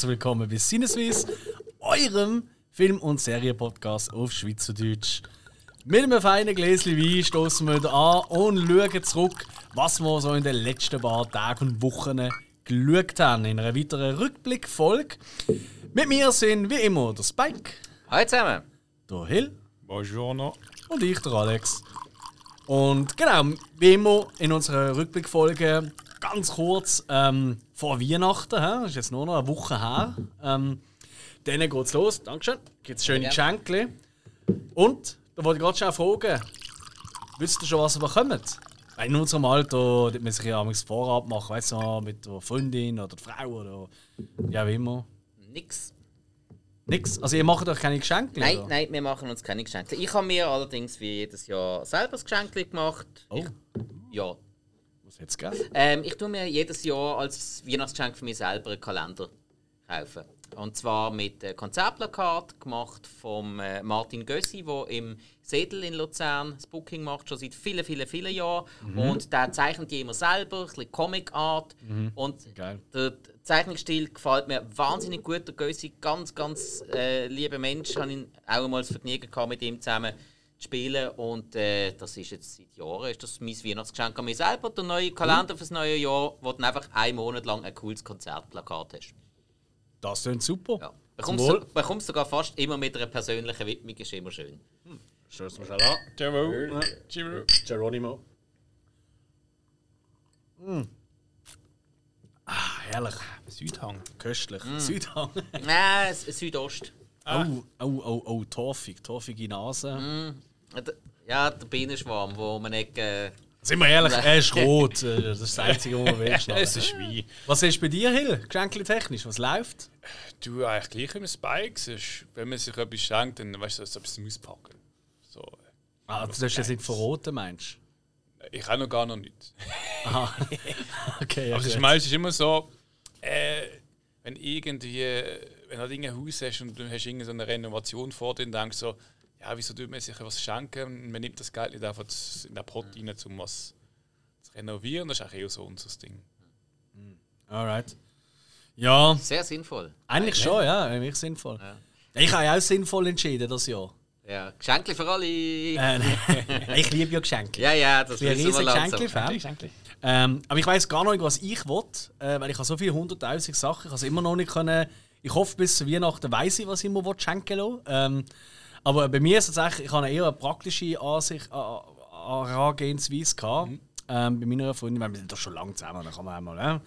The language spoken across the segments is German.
Herzlich willkommen bei Sinneswiss, eurem Film- und Serienpodcast auf Schweizerdeutsch. Mit einem feinen Gläschen Wein stoßen wir wieder an und schauen zurück, was wir so in den letzten paar Tagen und Wochen geschaut haben. In einer weiteren Rückblickfolge. Mit mir sind wie immer der Spike, Hallo zusammen. der Hill Buongiorno. und ich, der Alex. Und genau, wie immer in unserer Rückblickfolge ganz kurz ähm, vor Weihnachten, das ist jetzt nur noch eine Woche her. Ähm, dann geht's los, Dankeschön. Gibt's schöne Ja. Geschenke. Und, da wollte ich gerade schon fragen, wisst ihr schon, was ihr bekommt? Weil In unserem Alter, dort man sich ja Vorrat machen, weißt du, mit der Freundin oder der Frau oder ja, wie immer. Nix. Nix. Also, ihr macht euch keine Geschenke? Nein, oder? nein, wir machen uns keine Geschenke. Ich habe mir allerdings wie jedes Jahr selber ein Geschenk gemacht. Oh, Ich, ja. Jetzt gell? Ähm, ich tue mir jedes Jahr als Weihnachtsgeschenk für mich selber einen Kalender kaufen. Und zwar mit äh, Konzertplakat gemacht vom äh, Martin Gössi, der im Sedel in Luzern das Booking macht, schon seit vielen, vielen, vielen Jahren. Und der zeichnet die immer selber, ein bisschen Comic Art. Und Geil. der Zeichnungsstil gefällt mir wahnsinnig gut. Der Gössi, ganz, ganz äh, lieber Mensch. Ich habe ihn auch einmal das Vergnügen gehabt, mit ihm zusammen zu spielen. Und äh, das ist jetzt seit Jahren ist das mein Weihnachtsgeschenk an mich selber. Der neue Kalender fürs neue Jahr, wo du dann einfach einen Monat lang ein cooles Konzertplakat hast. Das klingt super. Ja. Bekommst du bekommst sogar fast immer mit einer persönlichen Widmung, ist immer schön. Stößt mal schnell an. Ciao. Ciao. Geronimo. Ah, herrlich. Südhang. Köstlich. Südhang. Nein, Südost. Oh, oh, oh, oh, torfig. Torfige Nase. D- Ja, der Bienenschwarm, wo man nicht. Äh, Sind wir ehrlich, er ist rot. Äh, Das ist das Einzige, was wir Es wegschneiden. ist wie. Was ist bei dir, Hill? Geschenkli-technisch? Was läuft? Du eigentlich gleich im Spikes. Ist, wenn man sich etwas schenkt, dann weißt du, als ob es auspacken. So. Ah, du hast jetzt nicht verroten, meinst Ich habe noch gar noch nichts. du? Aha. okay, ja, Aber es ist gut. meistens immer so, äh, wenn irgendwie, wenn du halt irgendein Haus hast und du hast irgendeine so eine Renovation vor dir, dann denkst du so, ja, wieso tut man sich was schenken? Man nimmt das Geld nicht einfach in den Pot rein, um was zu renovieren. Das ist auch eher so unser Ding. Alright. Ja, sehr sinnvoll. eigentlich schon, ja. Eigentlich sinnvoll. Ich habe ja auch sinnvoll entschieden das Jahr. Ja, Geschenke für alle. Äh, ich liebe ja Geschenke. ja, ja, das bin ein. Geschenke-Fan. Ähm, aber ich weiß gar noch nicht, was ich will, äh, weil ich habe so viele hunderttausend Sachen, ich habe es immer noch nicht können. Ich hoffe, bis zu Weihnachten weiß ich, was ich mir will schenken will. Ähm, aber bei mir ist es tatsächlich, ich habe eine eher eine praktische Ansicht, äh, Herangehensweise gehabt. Ähm, bei meiner Freundin, weil wir sind doch schon lange zusammen, dann kann man einmal. Äh.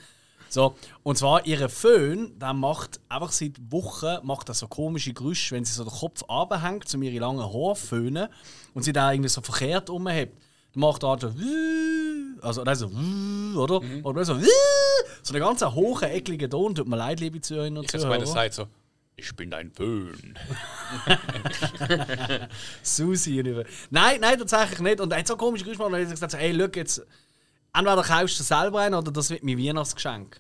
So, und zwar ihre Föhn, der macht einfach seit Wochen macht so komische Geräusche, wenn sie so den Kopf abhängt, um ihre langen Haare föhnen und sie da irgendwie so verkehrt umhebt. Macht halt so also dann so oder? Oder so so einen ganz hohen, ekligen Ton. Tut mir leid, liebe Zuhörerinnen und Ich habe meine Zuhörer. sagt so, ich bin dein Föhn. Susi über. Nein, nein, tatsächlich nicht. Und er hat so gemacht, und er hat gesagt, hey, schau jetzt, entweder kaufst du selber ein oder das wird mein Weihnachtsgeschenk.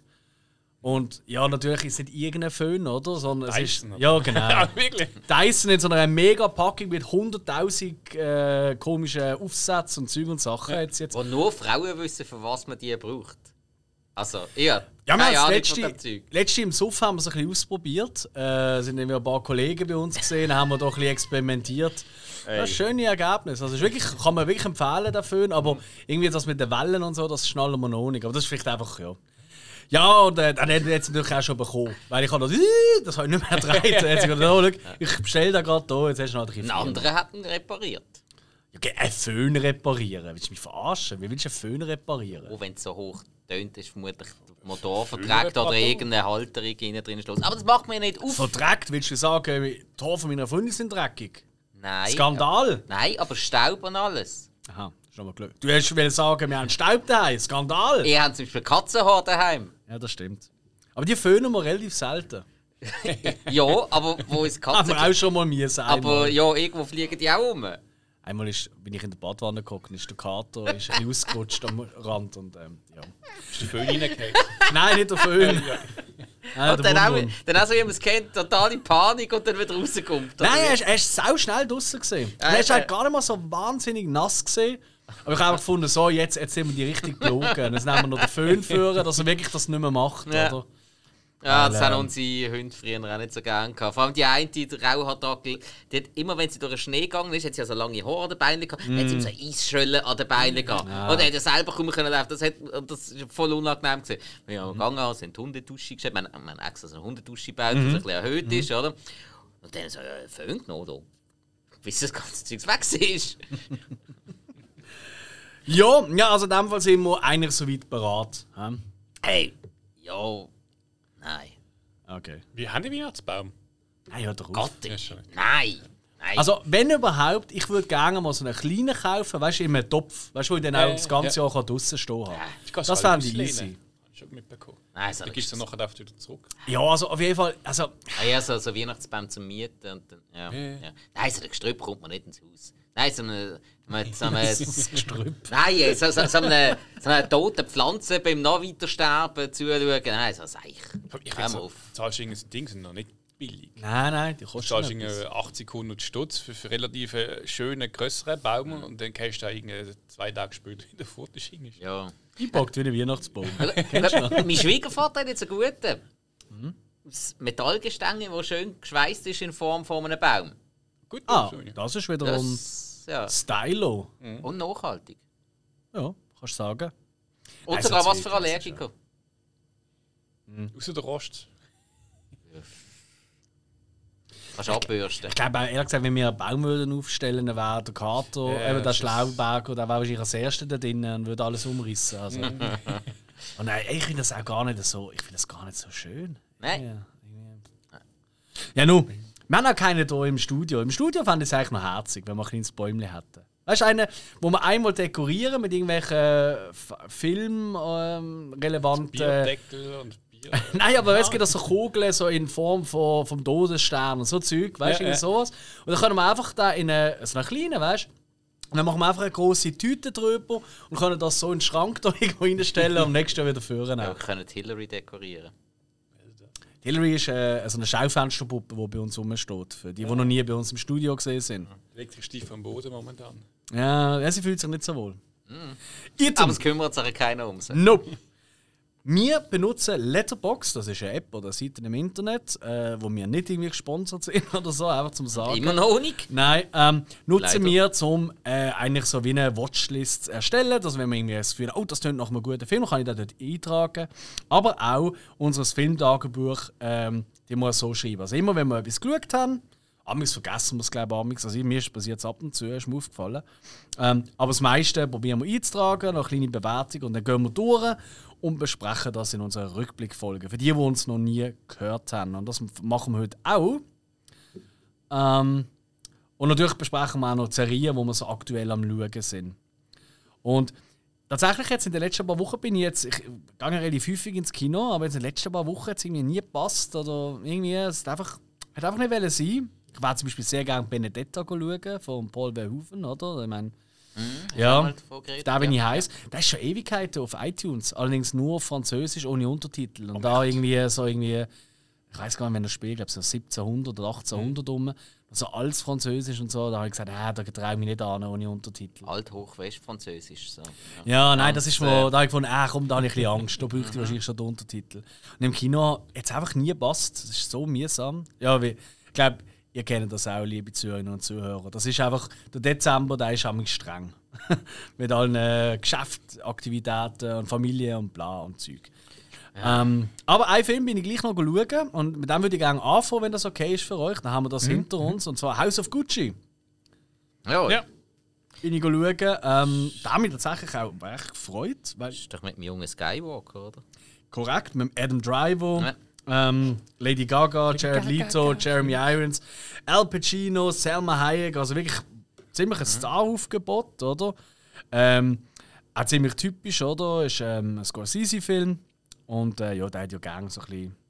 Und ja, natürlich ist es nicht irgendein Föhn, oder? Sondern es ist, Dyson, oder? ja, genau. Ja, wirklich. Dyson in so einer Mega-Packung mit 100.000 äh, komischen Aufsätzen und Zeug und Sachen. Jetzt, jetzt. Wo nur Frauen wissen, für was man die braucht. Also, ja, Ja, wir haben das letzte, letzte im Suff haben wir es ein bisschen ausprobiert. Äh, sind ein paar Kollegen bei uns gesehen, haben wir doch ein bisschen experimentiert. Ja, schöne Ergebnisse. Also ist wirklich, kann man wirklich empfehlen dafür, aber irgendwie das mit den Wellen und so, das schnallen wir noch nicht. Aber das ist vielleicht einfach, ja. Ja, und äh, dann hat er jetzt natürlich auch schon bekommen. Weil ich habe das, das habe ich nicht mehr gedreht. Dann hat sie gesagt, oh, schau, ich bestelle da gerade da, jetzt hast du noch ein bisschen Ein anderer hat ihn repariert. Ja, okay, einen Föhn reparieren. Willst du mich verarschen? Wie willst du einen Föhn reparieren? Auch wenn es so hoch tönt, ist vermutlich der Motor verträgt oder irgendeine Halterung innen drin los. Aber das macht mir nicht auf. Verdreckt, willst du sagen, die Tore von meiner Freundin sind dreckig? Nein. Skandal! Nein, aber Staub und alles. Aha, schon mal Glück. Du hättest wollen sagen, wir haben Staub daheim. Skandal! Ihr habt zum Beispiel Katzenhaar daheim. Ja, das stimmt. Aber die föhnen wir relativ selten. Ja, aber wo ist Haben Katzen? wir auch schon mal müssen. Aber einmal. ja, irgendwo fliegen die auch um. Einmal ist, bin ich in der Badwanne geguckt, ist der Kater ist ausgerutscht am Rand und ähm, ja. Ist der Föhn reingefallen? Nein, nicht der Föhn. Nein, Und der dann auch, dann auch so, wie man es kennt, totale Panik und dann wieder rauskommt. Nein, er ist, er ist sau schnell draußen gesehen. Ja, er ist halt gar nicht mal so wahnsinnig nass gesehen. Aber ich habe einfach gefunden, so, jetzt, jetzt sind wir die richtig gelogen. Jetzt nehmen wir noch den Föhn führen, dass er wirklich das nicht mehr macht. Ja. Oder? Ja, das haben ähm, unsere Hunde früher auch nicht so gerne gehabt. Vor allem die eine, die Rauhaardackel, die hat immer, wenn sie durch den Schnee gegangen ist, hat sie ja so lange Haare an den Beinen gehabt, mm. hat sie ihm so Eisschöllen an den Beinen gehabt. Und er hat ja selber kaum können laufen. Das, hat, das ist voll unangenehm gewesen. Wir haben gegangen, sind die Hundedusche gestellt. Wir haben, extra so eine Hundedusche gebaut, die so ein bisschen erhöht ist, oder? Und dann so, ja, Föhn genommen, oder? Bis das ganze Zeug weg ist. Ja, ja, also in dem Fall sind wir eigentlich soweit bereit. hä? Hey, ja. Okay. Wie haben die Weihnachtsbaum? Nein, hört doch auf. Gott, Ja, schon. nein. Nein. Also, wenn überhaupt, ich würde gerne mal so einen kleinen kaufen, weißt du, in einem Topf, weißt du, wo ich dann auch Ja, das ganze ja. Jahr draußen stehen kann. Ich kann Das es auch fände ich auslehnen. easy. Hab ich schon mitbekommen. nein, so Dann eine gibst du nachher einfach wieder zurück. Ja, also auf jeden Fall, also, Ah ja, so, so Weihnachtsbaum zum Mieten. Und dann, ja, Ja. ja. Nein, so ein Gestrüpp kommt man nicht ins Haus. Nein, so eine. So eine Gestrüpp. nein, so, so, so, eine, so eine tote Pflanze beim noch weiter sterben zuschauen. Nein, so ein Seich. Ich Hör auf. zahlst du irgendein Ding, sind noch nicht billig. Nein, nein, die Du kostet zahlst nicht irgendwie 80, 100 Stutz für, für relativ einen schönen, grösseren Baum und dann kannst du da zwei Tage später wieder fort. Das ist irgendwie- Ja. Eingepackt wie ein Weihnachtsbaum. Du mein Schwiegervater hat jetzt einen guten. Das Metallgestänge, das schön geschweißt ist in Form von einem Baum. Gut, Ah, ja. das ist wiederum Das, ja. Stylo. Und nachhaltig. Ja, kannst du sagen. Und Also sogar was für Allergiker. Außer der Rost. Kannst du abbürsten. Ich glaube, ehrlich gesagt, wenn wir einen Baum würden aufstellen würden, wäre der Kater, Ja, eben der Schlauberg, der wäre wahrscheinlich als Erster da drin und würde alles umrissen. Also. und nein, ich finde das auch gar nicht so, ich finde das gar nicht so schön. Nein. Ja, ja nun, wir haben auch keinen hier im Studio. Im Studio fand ich es eigentlich noch herzig, wenn wir ein kleines Bäumchen hätten. Weißt du, einen, wo wir einmal dekorieren mit irgendwelchen F- Film ähm, relevanten. Bierdeckel und Bier. Nein, aber es gibt auch so Kugeln so in Form von, vom Todesstern und so Zeug, weißt du, Ja, irgendwie sowas. Und dann können wir einfach da in eine, so eine kleine, weißt du, und dann machen wir einfach eine große Tüte drüber und können das so in den Schrank da irgendwo reinstellen und am nächsten Jahr wieder führen. Ja, wir können die Hillary dekorieren. Hillary ist äh, so eine Schaufensterpuppe, die bei uns rumsteht. Für die, die noch nie bei uns im Studio gesehen sind. Elektrisch tief am Boden momentan. Ja, ja, sie fühlt sich nicht so wohl. Item. Aber es kümmert sich keiner um sie. Nope. Wir benutzen Letterbox, das ist eine App oder eine Seite im Internet, äh, wo wir nicht irgendwie gesponsert sind oder so, einfach zum Sagen. Immer noch nicht. Nein, ähm, nutzen Leider. wir, um äh, eigentlich so wie eine Watchlist zu erstellen. Also wenn wir irgendwie das Gefühl haben, oh, das klingt nach einem guten Film, kann ich das dort eintragen. Aber auch unser Filmtagebuch, ähm, die muss so schreiben. Also immer, wenn wir etwas geschaut haben, Amigs vergessen wir es, glaube ich, amigs. Also mir passiert es ab und zu, ist mir aufgefallen. Ähm, aber das meiste probieren wir einzutragen, noch eine kleine Bewertung und dann gehen wir durch und besprechen das in unserer Rückblickfolge. Für die, die uns noch nie gehört haben. Und das machen wir heute auch. Ähm, und natürlich besprechen wir auch noch die Serien, wo wir so aktuell am Schauen sind. Und tatsächlich jetzt in den letzten paar Wochen bin ich jetzt, ich gehe relativ häufig ins Kino, aber jetzt in den letzten paar Wochen hat es irgendwie nie gepasst oder irgendwie, es hat einfach, hat einfach nicht sein. Ich werde zum Beispiel sehr gerne Benedetta schauen, von Paul Verhoeven, oder? Ich meine, ja, davon geredet, da bin ja. ich heiß. Der ist schon Ewigkeiten auf iTunes, allerdings nur Französisch ohne Untertitel. Und da irgendwie so irgendwie, ich weiß gar nicht, wenn er spielt, glaube so 1700 oder 1800 um, so alles Französisch und so. Da habe ich gesagt, ah, da traue ich mich nicht an ohne Untertitel. Alt-Hoch-West-Französisch. So. Ja, nein, das ist wo, äh, da habe ich gefunden, ah, komm, da habe ich ein bisschen Angst, da bräuchte ich wahrscheinlich schon den Untertitel. Und im Kino jetzt einfach nie passt, das ist so mühsam. Ja, wie, ich glaube, ihr kennt das auch, liebe Zuhörerinnen und Zuhörer. Das ist einfach, der Dezember, der ist einfach streng. Mit allen äh, Geschäftsaktivitäten und Familie und bla und Zeug. Ähm, aber einen Film bin ich gleich noch schauen und mit dem würde ich gerne anfangen, wenn das okay ist für euch. Dann haben wir das hinter uns und zwar House of Gucci Ja, Ja. bin ich schauen. Ähm, da mich tatsächlich auch recht gefreut, weil Das ist doch mit dem jungen Skywalker, oder? Korrekt, mit Adam Driver, Ja. Ähm, Lady Gaga, Jared Leto, Jeremy Irons, Al Pacino, Selma Hayek, also wirklich ziemlich ein Star-Aufgebot, oder? Ähm, auch ziemlich typisch, oder? Ist ähm, ein Scorsese-Film und äh, ja, der hat ja gerne so ein bisschen.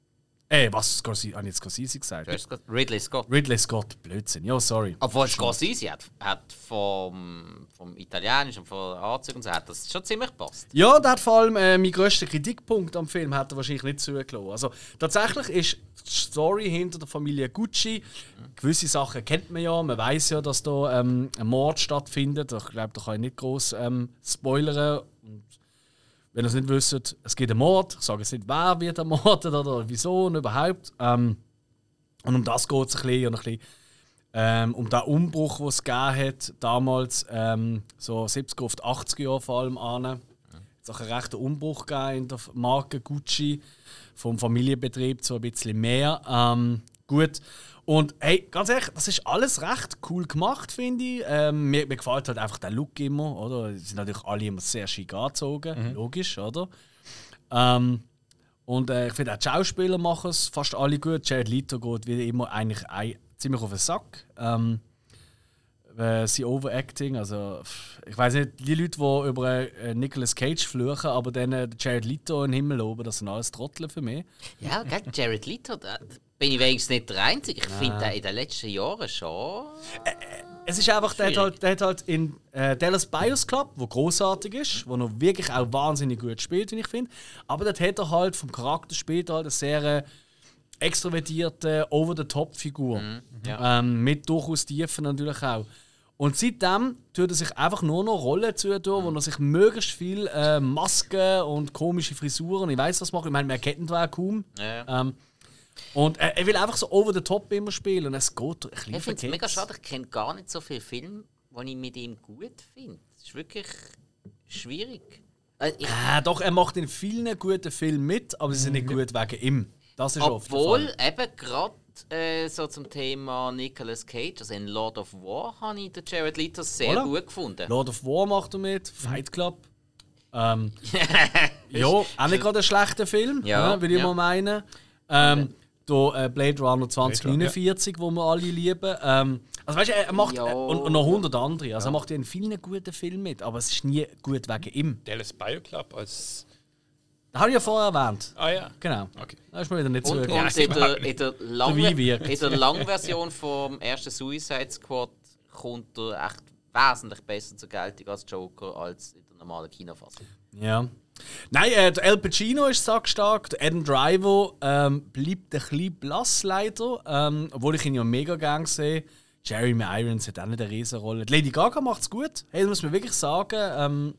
Äh, was Scorsese? Habe ich jetzt Scorsese gesagt? Du hast gesagt, Ridley Scott. Ridley Scott, Blödsinn, ja, sorry. Obwohl Scorsese hat, hat vom, vom Italienischen und von Anzug und so hat das schon ziemlich gepasst. Ja, der hat vor allem äh, mein grösster Kritikpunkt am Film hat er wahrscheinlich nicht zugelassen. Also tatsächlich ist die Story hinter der Familie Gucci. Gewisse Sachen kennt man ja. Man weiß ja, dass da ähm, ein Mord stattfindet. Ich glaube, da kann ich nicht groß ähm, spoilern. Und wenn ihr es nicht wisst, es gibt einen Mord. Ich sage jetzt nicht, wer wird ermordet oder wieso und überhaupt. Ähm, und um das geht es ein bisschen. Und ein bisschen ähm, um den Umbruch, den es gegeben hat, damals, ähm, so 70er auf die 80er Jahre vor allem an. Es hat einen rechten Umbruch gegeben in der Marke Gucci, vom Familienbetrieb zu ein bisschen mehr. Ähm, gut. Und hey, ganz ehrlich, das ist alles recht cool gemacht, finde ich. Ähm, mir, mir gefällt halt einfach der Look immer, oder? Sie sind natürlich alle immer sehr schick angezogen, logisch, oder? Ähm, und äh, ich finde auch die Schauspieler machen es fast alle gut. Jared Leto geht wie immer eigentlich ein, ziemlich auf den Sack. Ähm, äh, sein Overacting, also ich weiß nicht, die Leute, die über äh, Nicolas Cage fluchen, aber dann äh, Jared Leto in den Himmel loben, das sind alles Trottel für mich. Ja, gell, Jared Leto, bin ich wenigstens nicht der Einzige. Ich finde den in den letzten Jahren schon. Es ist einfach, der hat halt, der hat halt in äh, Dallas Bios Club, wo großartig ist, wo er wirklich auch wahnsinnig gut spielt, wie ich finde. Aber dort hat er halt vom Charakter spielt halt eine sehr äh, extrovertierte, over-the-top-Figur. ja. Ähm, mit durchaus Tiefen natürlich auch. Und seitdem tut er sich einfach nur noch Rollen zutun, wo er sich möglichst viel äh, Masken und komische Frisuren, ich weiß was macht. Ich meine, man kennt ihn kaum. Ja. Ähm, und äh, er will einfach so over the top immer spielen und es geht ein bisschen Ich finde es mega schade, ich kenne gar nicht so viele Filme, die ich mit ihm gut finde. Es ist wirklich schwierig. Ich, Äh, doch, er macht in vielen guten Filmen mit, aber sie sind nicht gut wegen ihm. Das ist oft der obwohl, Fall. eben gerade äh, so zum Thema Nicolas Cage, also in Lord of War, habe ich den Jared Leto sehr Voilà. gut gefunden. Lord of War macht er mit, Fight Club. Ähm, ja, auch nicht gerade ein schlechter Film, Ja, ne, würde ich ja. mal meinen. Ähm, der äh, Blade Runner 2049, wo wir alle lieben. Ähm, also weißt du, er macht Ja. äh, und, und noch 100 andere. Also er macht in vielen guten Filmen mit, aber es ist nie gut wegen ihm. Dallas Bio Club als. Das habe ich ja vorher erwähnt. Ah ja. Genau. Okay. Da ist mir wieder nicht Und, so. und in, der, in, der lang, in der Langversion vom ersten Suicide Squad kommt er echt wesentlich besser zur Geltung als Joker als in der normalen Kinofassung. Ja. Nein, äh, der El Pacino ist sackstark. Der Adam Driver ähm, bleibt ein bisschen blass leider, ähm, obwohl ich ihn ja mega gern sehe. Jeremy Irons hat auch nicht eine Riesenrolle. Die Lady Gaga macht es gut. Hey, das muss man wirklich sagen. Ähm,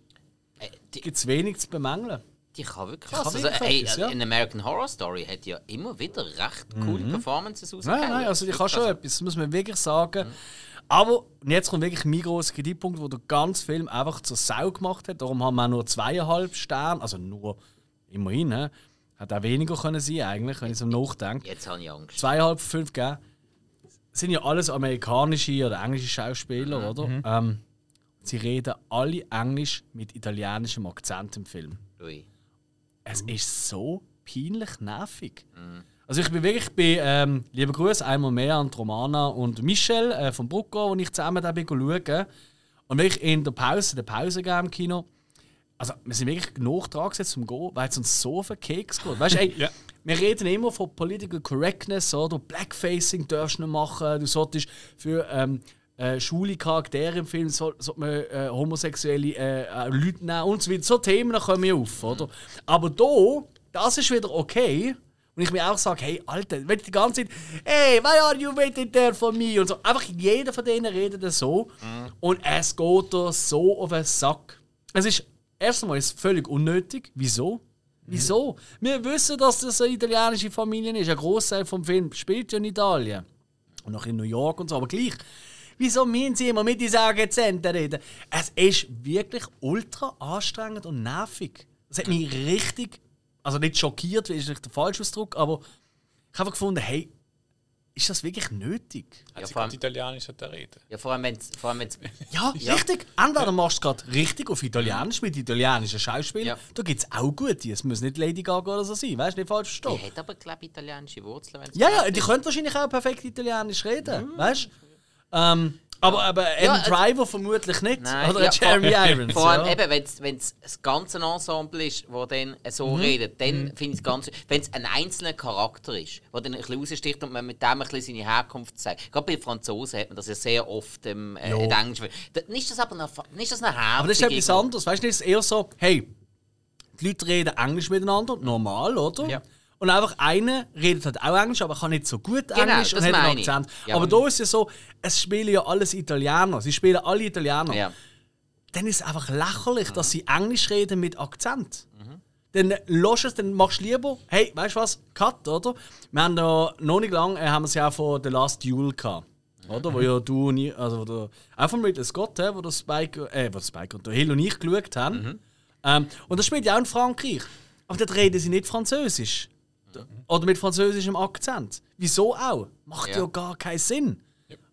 Äh, Gibt es wenig zu bemängeln. die kann wirklich was. Also, hey, etwas, ja. in American Horror Story hat ja immer wieder recht coole Performances Nein, rausgehauen. nein, also die kann schon Also, etwas, das muss man wirklich sagen. Aber und jetzt kommt wirklich mein grosser Kritikpunkt, wo der ganze Film einfach zur Sau gemacht hat. Darum haben wir auch nur zweieinhalb Sterne, also nur immerhin, ne? Hat auch weniger können sein eigentlich, wenn ich so nachdenke. Jetzt habe ich Angst. zweieinhalb, fünf gegeben. Sind ja alles amerikanische oder englische Schauspieler, oder? Ähm, sie reden alle Englisch mit italienischem Akzent im Film. Ui. Es ist so peinlich nervig. Also ich bin wirklich bei ähm, lieber Gruß einmal mehr an Romana und Michel äh, von Brucko, wo ich zusammen da bin schauen. Und wirklich in der Pause, der Pause im Kino. Also wir sind wirklich genug dran gesetzt zum Gehen, weil es uns so auf den Keks geht. Weißt du, ey, Ja. wir reden immer von Political Correctness, oder? Blackfacing darfst du nicht machen, du solltest für ähm, äh, schwule Charaktere im Film soll, sollte man äh, homosexuelle äh, äh, Leute nehmen und so weiter. So Themen kommen ja auf, oder? Aber da, das ist wieder okay. Und ich mir auch sage, hey, Alter, wenn die ganze Zeit, hey, why are you waiting there for me? Und so. Einfach jeder von denen redet so. Und es geht da so auf den Sack. Es ist, erstmal ist es völlig unnötig. Wieso? Wieso? Wir wissen, dass das eine italienische Familie ist. Ein Großteil vom Film spielt ja in Italien. Und noch in New York und so, aber gleich. Wieso müssen sie immer mit diesen Akzenten reden? Es ist wirklich ultra anstrengend und nervig. Das hat mich richtig, also nicht schockiert, ist nicht der falsche Ausdruck, aber ich habe gefunden, hey, ist das wirklich nötig? Ja, vor allem- Italienisch hat er reden. Ja, vor allem, wenn's, vor allem wenn's, Ja, richtig. Entweder machst du es gerade richtig auf Italienisch mit italienischen Schauspielern. Ja. Da gibt es auch gute. Es muss nicht Lady Gaga oder so sein. Weißt du, nicht falsch die verstehen. hat aber, glaube ich, italienische Wurzeln. wenn's Ja, ja, die können wahrscheinlich auch perfekt Italienisch reden. Weißt du? Ähm, aber, aber Ja, Adam also- Driver vermutlich nicht. Nein, oder ja, Jeremy vor, Irons. Vor allem ja. eben, wenn es das ganze Ensemble ist, das dann so Mhm. redet, dann finde ich es ganz. Wenn es ein einzelner Charakter ist, der dann ein bisschen raussticht und man mit dem ein bisschen seine Herkunft zeigt. Gerade bei Franzosen hat man das ja sehr oft im äh, Jo. in Englisch. Dann ist das aber noch, nicht ist das noch Aber das ist etwas anderes. Weißt du, es ist eher so, hey, die Leute reden Englisch miteinander, normal, oder? Ja. Und einfach einer redet halt auch Englisch, aber kann nicht so gut Genau, Englisch das und hat einen. Akzent. Ja, aber da ist ja so, es spielen ja alles Italiener. Sie spielen alle Italiener. Ja. dann ist es einfach lächerlich, dass sie Englisch reden mit Akzent. Dann lass es, dann machst du lieber, hey, weißt du was, Cut, oder? Wir haben ja noch nicht lange, äh, haben wir es ja auch von The Last Duel gehabt. Oder? Wo ja du und ich, also wo der, auch von Ridley Scott, hä, wo der Spike, äh, wo der Spike und der Hill und ich geschaut haben. Ähm, und das spielt ja auch in Frankreich. Aber dort reden sie nicht Französisch. Oder mit französischem Akzent. Wieso auch? Macht ja, Ja. gar keinen Sinn.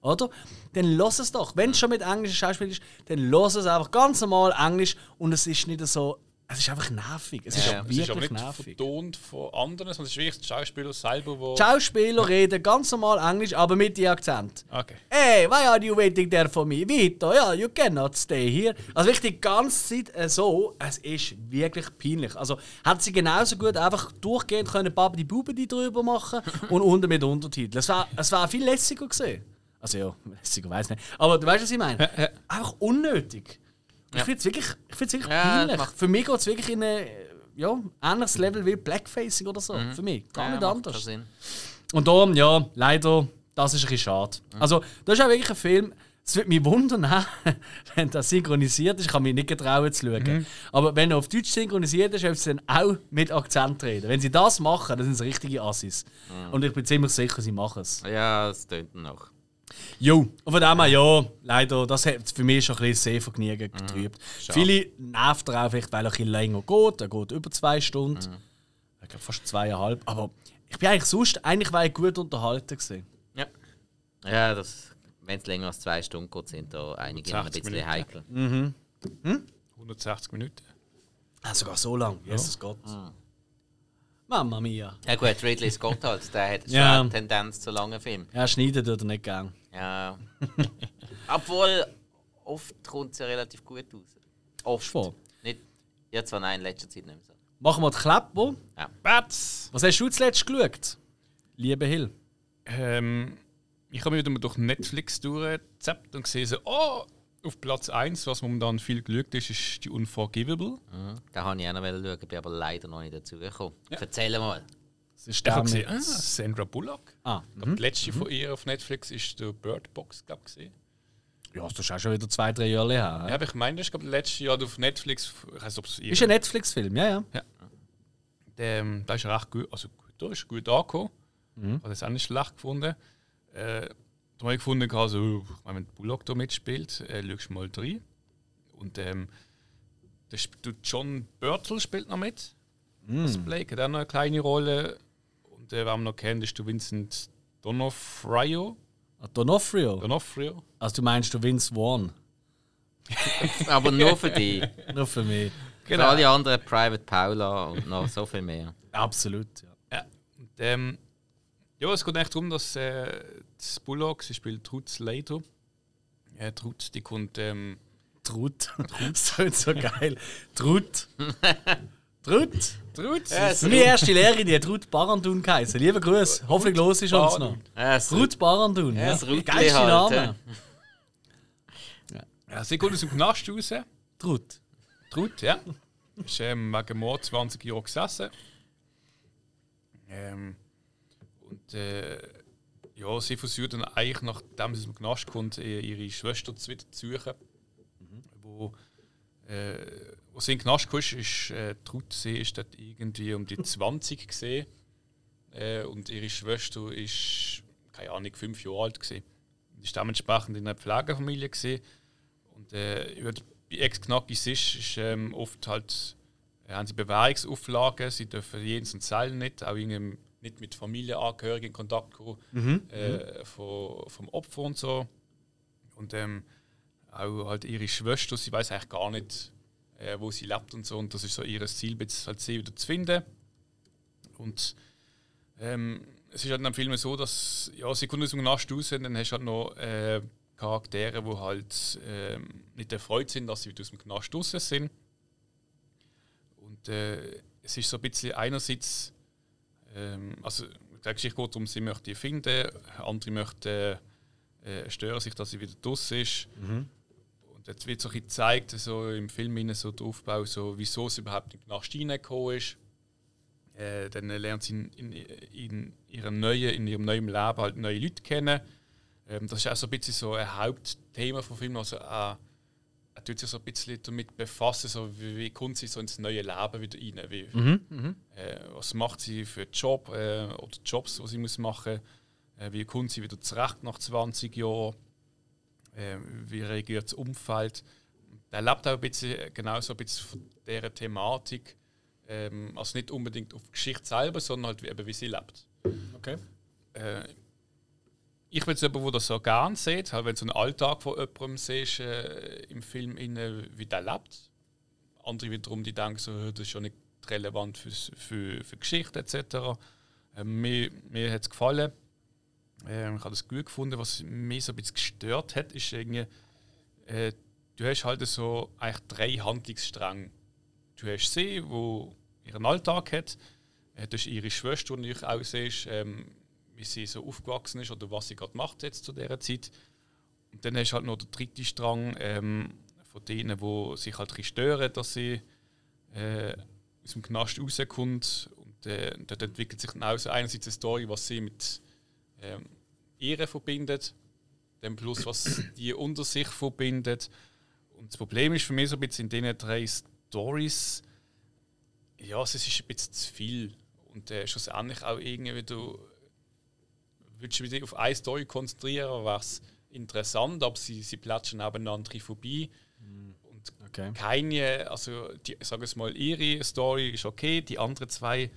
Oder? Dann lass es doch. Wenn es schon mit englischen Schauspiel ist, dann lass es einfach ganz normal Englisch und es ist nicht so. Es ist einfach nervig. Es ist Ja, auch Es ist aber wirklich nicht nervig. vertont von anderen, sondern es ist wirklich der Schauspieler selber. Die Schauspieler reden ganz normal Englisch, aber mit dem Akzent. Okay. Hey, why are you waiting there for me? Vito, ja, you cannot stay here. Also wirklich die ganze Zeit äh, so, es ist wirklich peinlich. Also hat sie genauso gut einfach durchgehend können Babdi Bubedi drüber machen und unten mit Untertiteln. Es war, es war viel lässiger gesehen. Also ja, lässiger weiß nicht. Aber du weißt, was ich meine? Einfach unnötig. Ich Ja. finde es wirklich, ich find's wirklich Ja, peinlich. Für mich geht es wirklich in ein ja, ähnliches Level wie Blackfacing oder so. Für mich. Gar Ja, nicht anders. Und darum, ja, leider, das ist ein bisschen schade. Also, das ist auch wirklich ein Film, es würde mich wundern, wenn das synchronisiert ist. Ich kann mich nicht getrauen zu schauen. Aber wenn er auf Deutsch synchronisiert ist, ob sie dann auch mit Akzent reden. Wenn sie das machen, dann sind sie richtige Assis. Und ich bin ziemlich sicher, sie machen es. Ja, es tönt noch. Jo, und von dem her, ja, leider, das hat für mich schon ein bisschen Sehvergnügen getrübt. Viele nervt er auch vielleicht, weil er ein bisschen länger geht. Er geht über zwei Stunden. Ich glaube fast zweieinhalb. Aber ich bin eigentlich sonst, eigentlich war ich gut unterhalten gewesen. Ja. Ja, das, wenn es länger als zwei Stunden geht, sind da einige ein 60 bisschen Minuten. heikel. 160 Minuten. Ah, sogar so lang. Jesus Gott. Mamma mia. Ja gut, Ridley Scott halt, der hat schon Ja. eine Tendenz zu langen Filmen. Ja, schneiden tut er nicht gern. Ja. Obwohl, oft kommt es ja relativ gut raus. Oft. Schon. Nicht, ja zwar nein, in letzter Zeit nicht mehr so. Machen wir die Klappe. Ja. Bats! Was hast du zuletzt geschaut? Liebe Hill. Ähm, ich habe mich wieder mal durch Netflix durchgezappt und gesehen, so, oh, auf Platz 1, was momentan viel geschaut ist, ist die Unforgivable. Mhm. Da habe ich auch noch schauen, bin aber leider noch nicht dazugekommen. Erzähl mal. Das ist der gesehen, ah, Sandra Bullock. Ah, Ich glaub, Die letzte von ihr auf Netflix ist der Bird Box, glaube ich. gesehen. ja, das ist auch schon wieder zwei, drei Jahre her. Ja, aber ich meine, das ist glaube letztes Jahr auf Netflix. Ich weiß, ob es ihr- Ist ein Netflix-Film, ja, ja. Der, ähm, da ist er recht gut, also gut, da ist gut angekommen. Mhm. Habe das auch nicht schlecht gefunden. Äh, da habe ich gefunden, also, wenn Bullock da mitspielt, äh, schaust du mal rein. Und ähm, der sp- der John Birtle spielt noch mit. Das Blake hat auch noch eine kleine Rolle. Und äh, wer ihn noch kennt, ist der Vincent Donofrio. Ah, Donofrio. Donofrio. Also du meinst du Vince Vaughn? Aber nur für dich. Nur für mich. Für alle anderen Private Paula und noch so viel mehr. Absolut, ja. Ja. Und, ähm, ja, es geht echt darum, dass äh, das Bullock, sie spielt Slater. Ja, die Ruth, die kommt. Ähm, Trut. das klingt so geil. Trut. Trut. Ruth? Meine erste Lehrerin, die hat Ruth Barandun geheißen. Lieber Grüß. Hoffentlich los ist uns noch. Barandun. Ja, Ruth Barandun. Ja, das Rutli Geilste halt, Name. Ja, sie kommt aus dem Knast raus. Trut. Ruth, ja. Ist ähm, wegen Mord 20 Jahre gesessen. Ähm, und äh, ja, sie versucht dann eigentlich, nachdem sie aus dem Knast kommt, äh, ihre Schwester zu wieder zu suchen. Wo, äh, wo sie in den Knast kam, ist äh, die Ruth, sie ist dort irgendwie um die 20 gesehen. Äh, und ihre Schwester ist, keine Ahnung, fünf Jahre alt gesehen. Ist dementsprechend in einer Pflegefamilie gesehen. Und äh, ja, bei Ex-Knackis ist, ist ähm, oft halt, äh, haben sie Bewährungsauflagen, sie dürfen jedes und Zellen nicht, auch irgendwie nicht mit Familienangehörigen in Kontakt kommen, äh, von, vom Opfer und so. Und ähm, auch halt ihre Schwester, sie weiß eigentlich gar nicht, äh, wo sie lebt und so. Und das ist so ihr Ziel, jetzt halt sie wieder zu finden. Und ähm, es ist halt in dem Film so, dass ja, sie kommt aus dem Knast raus und dann hast du halt noch äh, Charaktere, die halt ähm, nicht erfreut sind, dass sie wieder aus dem Knast raus sind. Und äh, es ist so ein bisschen einerseits, ähm, also der Geschichte geht darum, sie möchte ihn finden, andere möchten äh, stören sich, dass sie wieder draußen ist. Und jetzt wird so ein bisschen gezeigt, so im Film so der Aufbau, so, wieso sie überhaupt in den Knast reingekommen ist. Äh, dann lernt sie in, in, in, ihrem neuen, in ihrem neuen Leben halt neue Leute kennen. Ähm, das ist auch so ein bisschen so ein Hauptthema vom Film. Also, äh, er tut sich so ein bisschen damit befassen, so wie, wie kommt sie so ins neue Leben wieder rein. Wie, Mhm, äh, was macht sie für einen Job äh, oder Jobs, die sie muss machen äh, Wie kommt sie wieder zurecht nach 20 Jahren? Äh, wie reagiert das Umfeld? Er lebt auch ein bisschen, äh, genau so ein bisschen von dieser Thematik. Ähm, also nicht unbedingt auf die Geschichte selber, sondern halt wie, eben, wie sie lebt. Okay. Äh, ich bin jetzt jemand, der das so gerne sieht, halt, wenn du so einen Alltag von jemandem siehst äh, im Film, innen, wie der lebt. Andere wiederum, die denken, so, «Hä, das ist schon nicht relevant für, für, für Geschichte etc. Äh, mir mir hat es gefallen. Äh, ich habe das gut gefunden. Was mich so ein bisschen gestört hat, ist irgendwie, äh, du hast halt so eigentlich drei Handlungsstränge. Du hast sie, wo ihren Alltag hat. Äh, Du hast ihre Schwester, die du auch siehst, ähm, wie sie so aufgewachsen ist oder was sie gerade macht jetzt zu dieser Zeit. Und dann du halt noch den dritten Strang ähm, von denen, die sich halt ein bisschen stören, dass sie äh, aus dem Knast rauskommt. Und äh, dort entwickelt sich dann auch so einerseits eine Story, was sie mit ähm, ihr verbindet, dann plus was die unter sich verbindet. Und das Problem ist für mich so ein bisschen in diesen drei Stories, ja, es ist ein bisschen zu viel. Und äh, schlussendlich auch irgendwie, du willst du dich auf eine Story konzentrieren, wäre es interessant, aber sie, sie plätschen nebeneinander vorbei. Und Okay. keine, also die, sagen wir mal, ihre Story ist okay, die anderen zwei,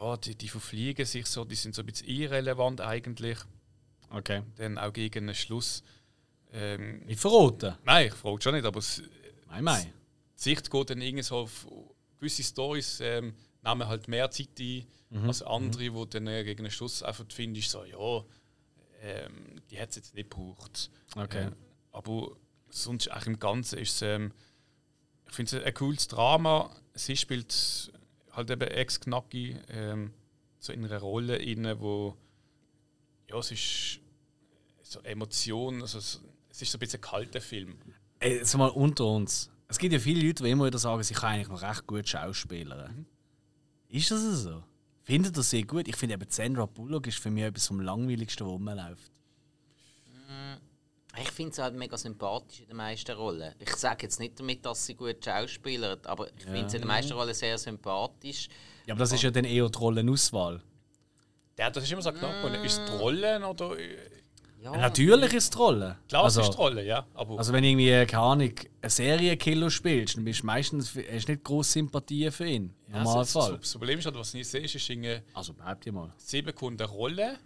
ja, die, die verfliegen sich so, die sind so ein bisschen irrelevant eigentlich. Okay. Dann auch gegen den Schluss. Ähm, Nicht verraten. nein, ich frage schon nicht, aber es, Nein, nein. die Sicht geht dann irgendwie so auf gewisse Stories, ähm, nehmen halt mehr Zeit ein als andere, wo dann gegen den Schluss einfach findest, so, ja, ähm, die hat es jetzt nicht gebraucht. Okay. Äh, aber sonst eigentlich im Ganzen ist es, ähm, ich finde es ein cooles Drama. Sie spielt halt eben ex-Knacki ähm, so in einer Rolle inne, wo ja, es ist so Emotion, also es, es ist so ein bisschen ein kalter Film. Ey, jetzt mal unter uns. Es gibt ja viele Leute, die immer wieder sagen, sie kann eigentlich noch recht gut schauspielern. Ist das so? Findet ihr sie gut? Ich finde eben Sandra Bullock ist für mich etwas vom langweiligsten, was rumläuft. Ich finde sie halt mega sympathisch in den meisten Rollen. Ich sage jetzt nicht damit, dass sie gut schauspielert, aber ich finde sie in den meisten Rollen sehr sympathisch. Ja, aber das ist ja dann eher die Rollenauswahl. Ja, das ist immer so knapp. Und Ist es die Rolle oder. Ja, Natürlich ist es die Rolle. Klar, also, es ist die Rolle, ja. Aber Also wenn irgendwie, keine Ahnung, eine Serienkiller spielst, dann bist du meistens hast nicht grosse Sympathie für ihn. Im ja, das, Normalfall. das Problem ist halt, was ich nicht sehe, ist, ist irgendwie, Also behaupte ich mal. sie bekommt eine Rolle,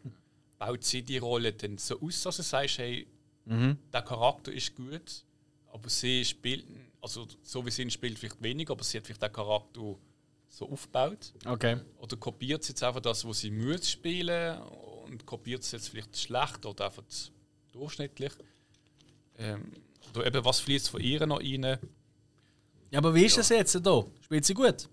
baut sie die Rolle dann so aus, dass du sagst, hey, Mhm. der Charakter ist gut, aber sie spielt, also so wie sie ihn spielt, vielleicht weniger, aber sie hat vielleicht den Charakter so aufgebaut. Okay. Oder kopiert sie jetzt einfach das, was sie muss spielen und kopiert es jetzt vielleicht schlecht oder einfach durchschnittlich. Ähm, oder eben, was fließt von ihr noch rein? Ja, aber wie ist das jetzt da? Spielt sie gut?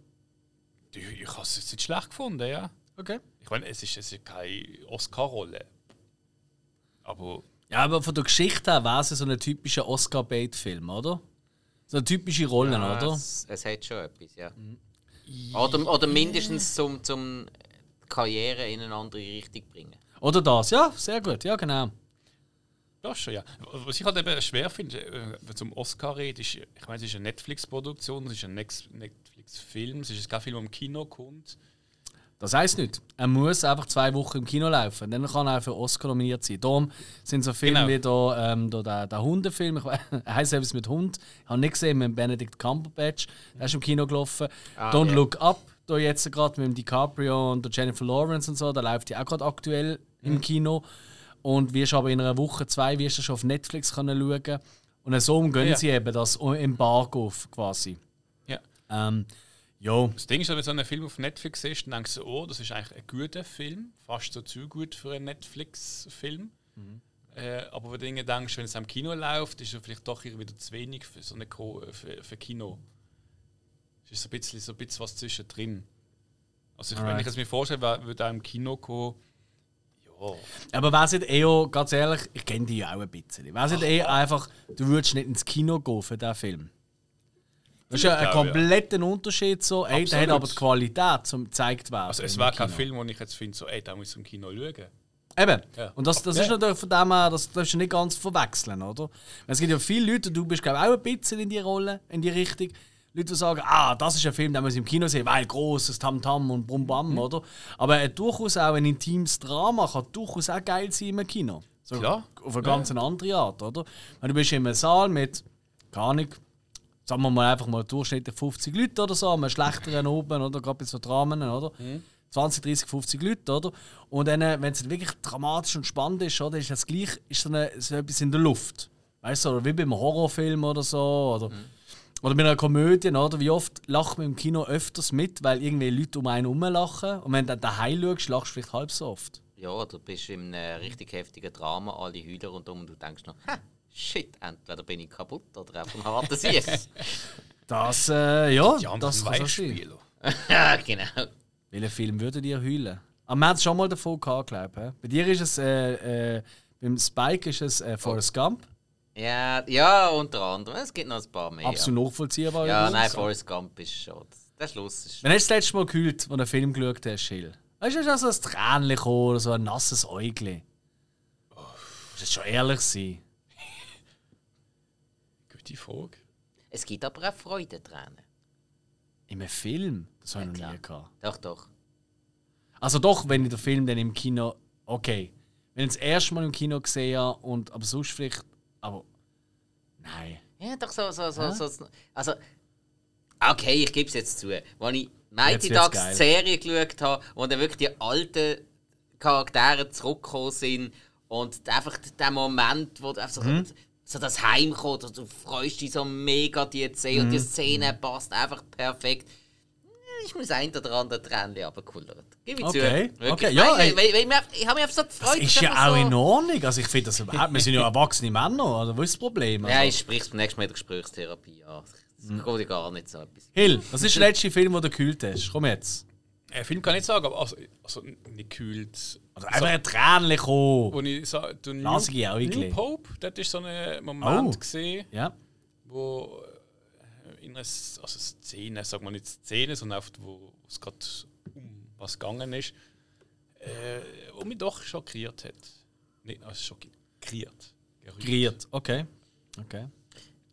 Ich, ich habe es jetzt nicht schlecht gefunden, ja. Okay. Ich meine, es ist, es ist keine Oscar-Rolle. Aber Ja, aber von der Geschichte her wäre sie so ein typischer Oscar-Bait-Film, oder? So eine typische Rolle, ja, oder? Es, es hat schon etwas, ja. Oder, oder mindestens zum, zum Karriere in eine andere Richtung bringen. Oder das, ja, sehr gut, ja, genau. das schon, ja. Was ich halt eben schwer finde, äh, wenn es um Oscar redet, ist, ich meine, es ist eine Netflix-Produktion, es ist ein Netflix-Film, es ist kein Film, der im Kino kommt. Das heisst nicht. Er muss einfach zwei Wochen im Kino laufen. Dann kann er für Oscar nominiert sein. Darum sind so Filme Genau. wie da, ähm, da der, der Hundefilm. Ich Er heisst etwas mit Hund. Ich habe nicht gesehen mit Benedict Cumberbatch. Der ist im Kino gelaufen. Don't ja. Look Up, da jetzt gerade mit dem DiCaprio und der Jennifer Lawrence und so. Der läuft ja auch gerade aktuell im Kino. Und wirst aber in einer Woche, zwei, wirst du schon auf Netflix können schauen. Und so umgehen Ja. sie eben das Embargo quasi. Ja. Ähm, ja, Das Ding ist, wenn du so einen Film auf Netflix siehst, dann denkst du, oh, das ist eigentlich ein guter Film, fast so zu gut für einen Netflix-Film. Äh, aber wenn du irgendwie denkst, wenn es am Kino läuft, ist er vielleicht doch wieder zu wenig für so eine Ko für, für Kino. Es ist so ein bisschen, so ein bisschen was zwischendrin. Also ich, wenn ich es mir vorstelle, würde auch im Kino kommen, ja, Aber wäre es nicht eher, ganz ehrlich, ich kenne die ja auch ein bisschen. Wäre es nicht eher einfach, du würdest nicht ins Kino gehen für diesen Film? Das ist ja ein glaube, ja. kompletter Unterschied. So. Ey, der hat aber die Qualität zum gezeigt werden. also es wäre kein. Film, wo ich jetzt finde, so, ey, da muss ich im Kino schauen. Eben. Ja. Und das, das Ja. ist natürlich von dem her, das darfst du nicht ganz verwechseln, oder? Es gibt ja viele Leute, du bist glaube ich auch ein bisschen in die Rolle, in die Richtung. Leute, sagen, ah, das ist ein Film, den muss ich im Kino sehen, weil großes Tamtam und Bum Bam, Mhm. oder? Aber äh, durchaus auch ein intimes Drama kann durchaus auch geil sein im Kino. So, Klar. Auf eine ganz andere Art, oder? Wenn du bist in einem Saal mit, keine Ahnung, sagen wir mal einfach mal durchschnittlich 50 Leute oder so, einem schlechteren oben, oder? Gerade bei so Dramen, oder? 20, 30, 50 Leute, oder? Und dann, wenn es wirklich dramatisch und spannend ist, oder, ist das gleich ist so, eine, so etwas in der Luft. Weißt du, oder wie beim Horrorfilm oder so. Oder, oder bei einer Komödie, oder? Wie oft lacht man im Kino öfters mit, weil irgendwie Leute um einen herum lachen. Und wenn du dann daheim schaust, lachst du vielleicht halb so oft. Ja, du bist in einem richtig heftigen Drama, alle heulen rundum und du denkst noch, ha, shit, entweder bin ich kaputt oder einfach ein harter Sieg. Das, äh, ja, Die das kann so sein. Beispiele. ja, genau. Welchen Film würdet ihr heulen? Aber wir haben es schon mal davon gehabt, glaube ich. Bei dir ist es, äh, äh, beim Spike ist es äh, Forrest Gump. Ja, ja, unter anderem. Es gibt noch ein paar mehr. Absolut nachvollziehbar. Ja, nein, Forrest Gump ist schon. Der Schluss ist. Wann hast du das letzte Mal gehüllt, als du einen Film geschaut hast, Schill? Weißt du, ist also ein Tränchen gekommen oder so ein nasses Äugli? Muss das schon ehrlich sein? Gute Frage. Es gibt aber auch Freudentränen. In einem Film? Das habe ich Ja, noch nie gehabt. Doch, doch. Also doch, wenn ich den Film dann im Kino... Okay. Wenn ich das erste Mal im Kino gesehen habe und... Aber sonst vielleicht... Aber... Nein. Ja, doch so, so, so, so. Also, okay, ich gebe es jetzt zu. Als ich Mighty geil. Serie geschaut habe und dann wirklich die alten Charaktere zurückgekommen sind und einfach der Moment, wo du einfach so, Mhm. so das Heimkommt und du freust dich so mega, die zu sehen und Mhm. die Szene passt einfach perfekt. Ich muss ein oder andere Tränchen abgekullert. Gib ich Okay, zu. Wirklich. okay, ja, Nein, weil, weil, weil, ich habe mich einfach so gefreut. Das ist ja auch so, in Ordnung. Also ich finde das überhaupt... Wir sind ja erwachsene Männer, oder? Was ist das Problem? Also, Ja, ich spreche beim nächsten Mal in der Gesprächstherapie an. Das Mhm. geht ja gar nicht so etwas. Hill, was ist der letzte Film, den du gekühlt hast? Komm jetzt. Äh, Film kann ich nicht sagen, aber also, also nicht gekühlt. Also einfach ein Tränchen kommen. Wo ich sage, du New. New Pope, das ist so ein Moment Oh. gesehen, Ja. wo in einer also Szene, sagen wir nicht Szene, sondern oft, wo es gerade um was gegangen ist, äh, wo mich doch schockiert hat. Nicht, also schockiert. Gerührt. Okay. Okay.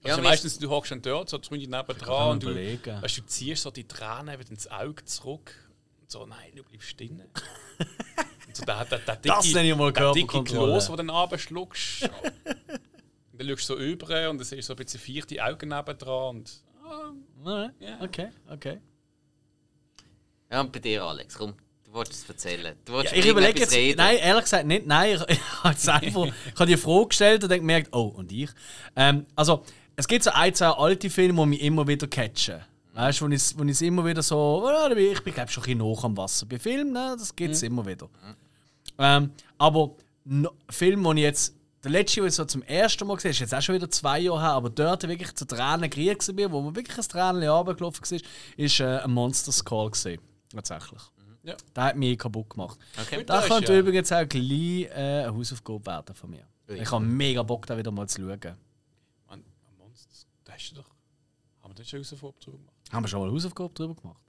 Ja, Also mich- meistens, du hockst dann dort, so drüben neben kann dran und du, weißt, du ziehst so die Tränen wieder ins Auge zurück und so, nein, du bleibst stehen. und so, der, der, der dicke, Das nenne ich mal der dicke. Kloß, den du dann runterschluckst. und dann schaust du so über und dann siehst du so ein bisschen vierte Augen nebendran und Alright. Okay, okay. Ja, und bei dir, Alex, komm, du wolltest es erzählen. Du wolltest Ja, ich über überlege jetzt. Nein, ehrlich gesagt nicht. Nein, ich, ich einfach ich habe die Frage gestellt und dann gemerkt, oh, und ich. Ähm, also, es gibt so ein, zwei alte Filme, die mich immer wieder catchen. Weißt du, wo ich wo ich es immer wieder so. Bin ich bin, glaube schon ein bisschen hoch am Wasser. Bei Filmen, ne, das gibt es immer wieder. Ähm, aber no, Film, den ich jetzt. Der letzte, den ich so zum ersten Mal gesehen habe, ist jetzt auch schon wieder zwei Jahre her, aber dort wirklich zu Tränen gerührt war, wo mir wirklich ein Tränen runtergelaufen war, ist äh, ein Monster's Call. Gewesen, tatsächlich. Ja. Der hat mich kaputt gemacht. Okay. Da könnte ja- übrigens auch gleich äh, eine Hausaufgabe werden von mir. Ui. Ich habe mega Bock, da wieder mal zu schauen. Man, ein Monster, das hast du doch. Haben wir das schon Hausaufgabe drüber gemacht? Haben wir schon mal eine Hausaufgabe drüber gemacht?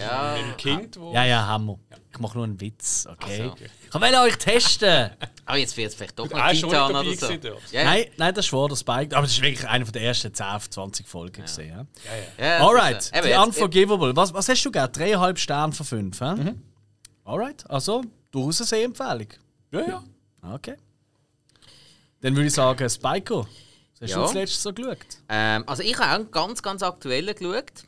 Ja, Mit dem Kind, wo. Ja, ja, wir. Ich mache nur einen Witz, okay? Ach so. Okay. Ich will euch testen! aber jetzt wird es vielleicht doch mal Titan oder so. gewesen. Ja, Nein, nein, das war der Spike. Aber das ist wirklich eine der ersten 10, 20 Folgen. Gesehen, ja. Ja, ja. ja, Alright, The jetzt- Unforgivable. Was, was hast du gegeben? Dreieinhalb Sterne von fünf, hä? Mhm. Alright, also durchaus eine Sehempfehlung. Ja, ja. Okay. Dann würde ich sagen, Spiko. Was hast Ja. du das letzte so geschaut? Ähm, also ich habe auch einen ganz, ganz aktuellen geschaut.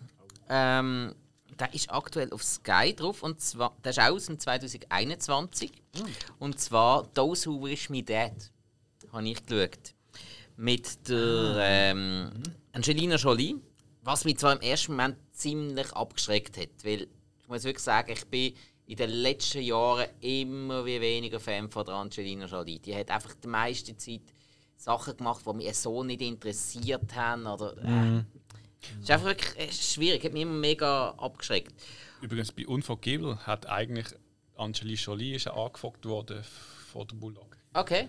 Ähm, der ist aktuell auf Sky drauf und zwar, der ist auch aus dem 2021. Und zwar «Those Who Wish Me Dead» habe ich geschaut. Mit der ähm, Angelina Jolie, was mich zwar im ersten Moment ziemlich abgeschreckt hat, weil ich muss wirklich sagen, ich bin in den letzten Jahren immer wie weniger Fan von Angelina Jolie. Die hat einfach die meiste Zeit Sachen gemacht, die mich so nicht interessiert haben. Oder, äh, Es ist einfach wirklich schwierig, hat mich immer mega abgeschreckt. Übrigens, bei Unforgivable hat eigentlich Angelina Jolie ist ja angefragt worden von der Bullock. Okay.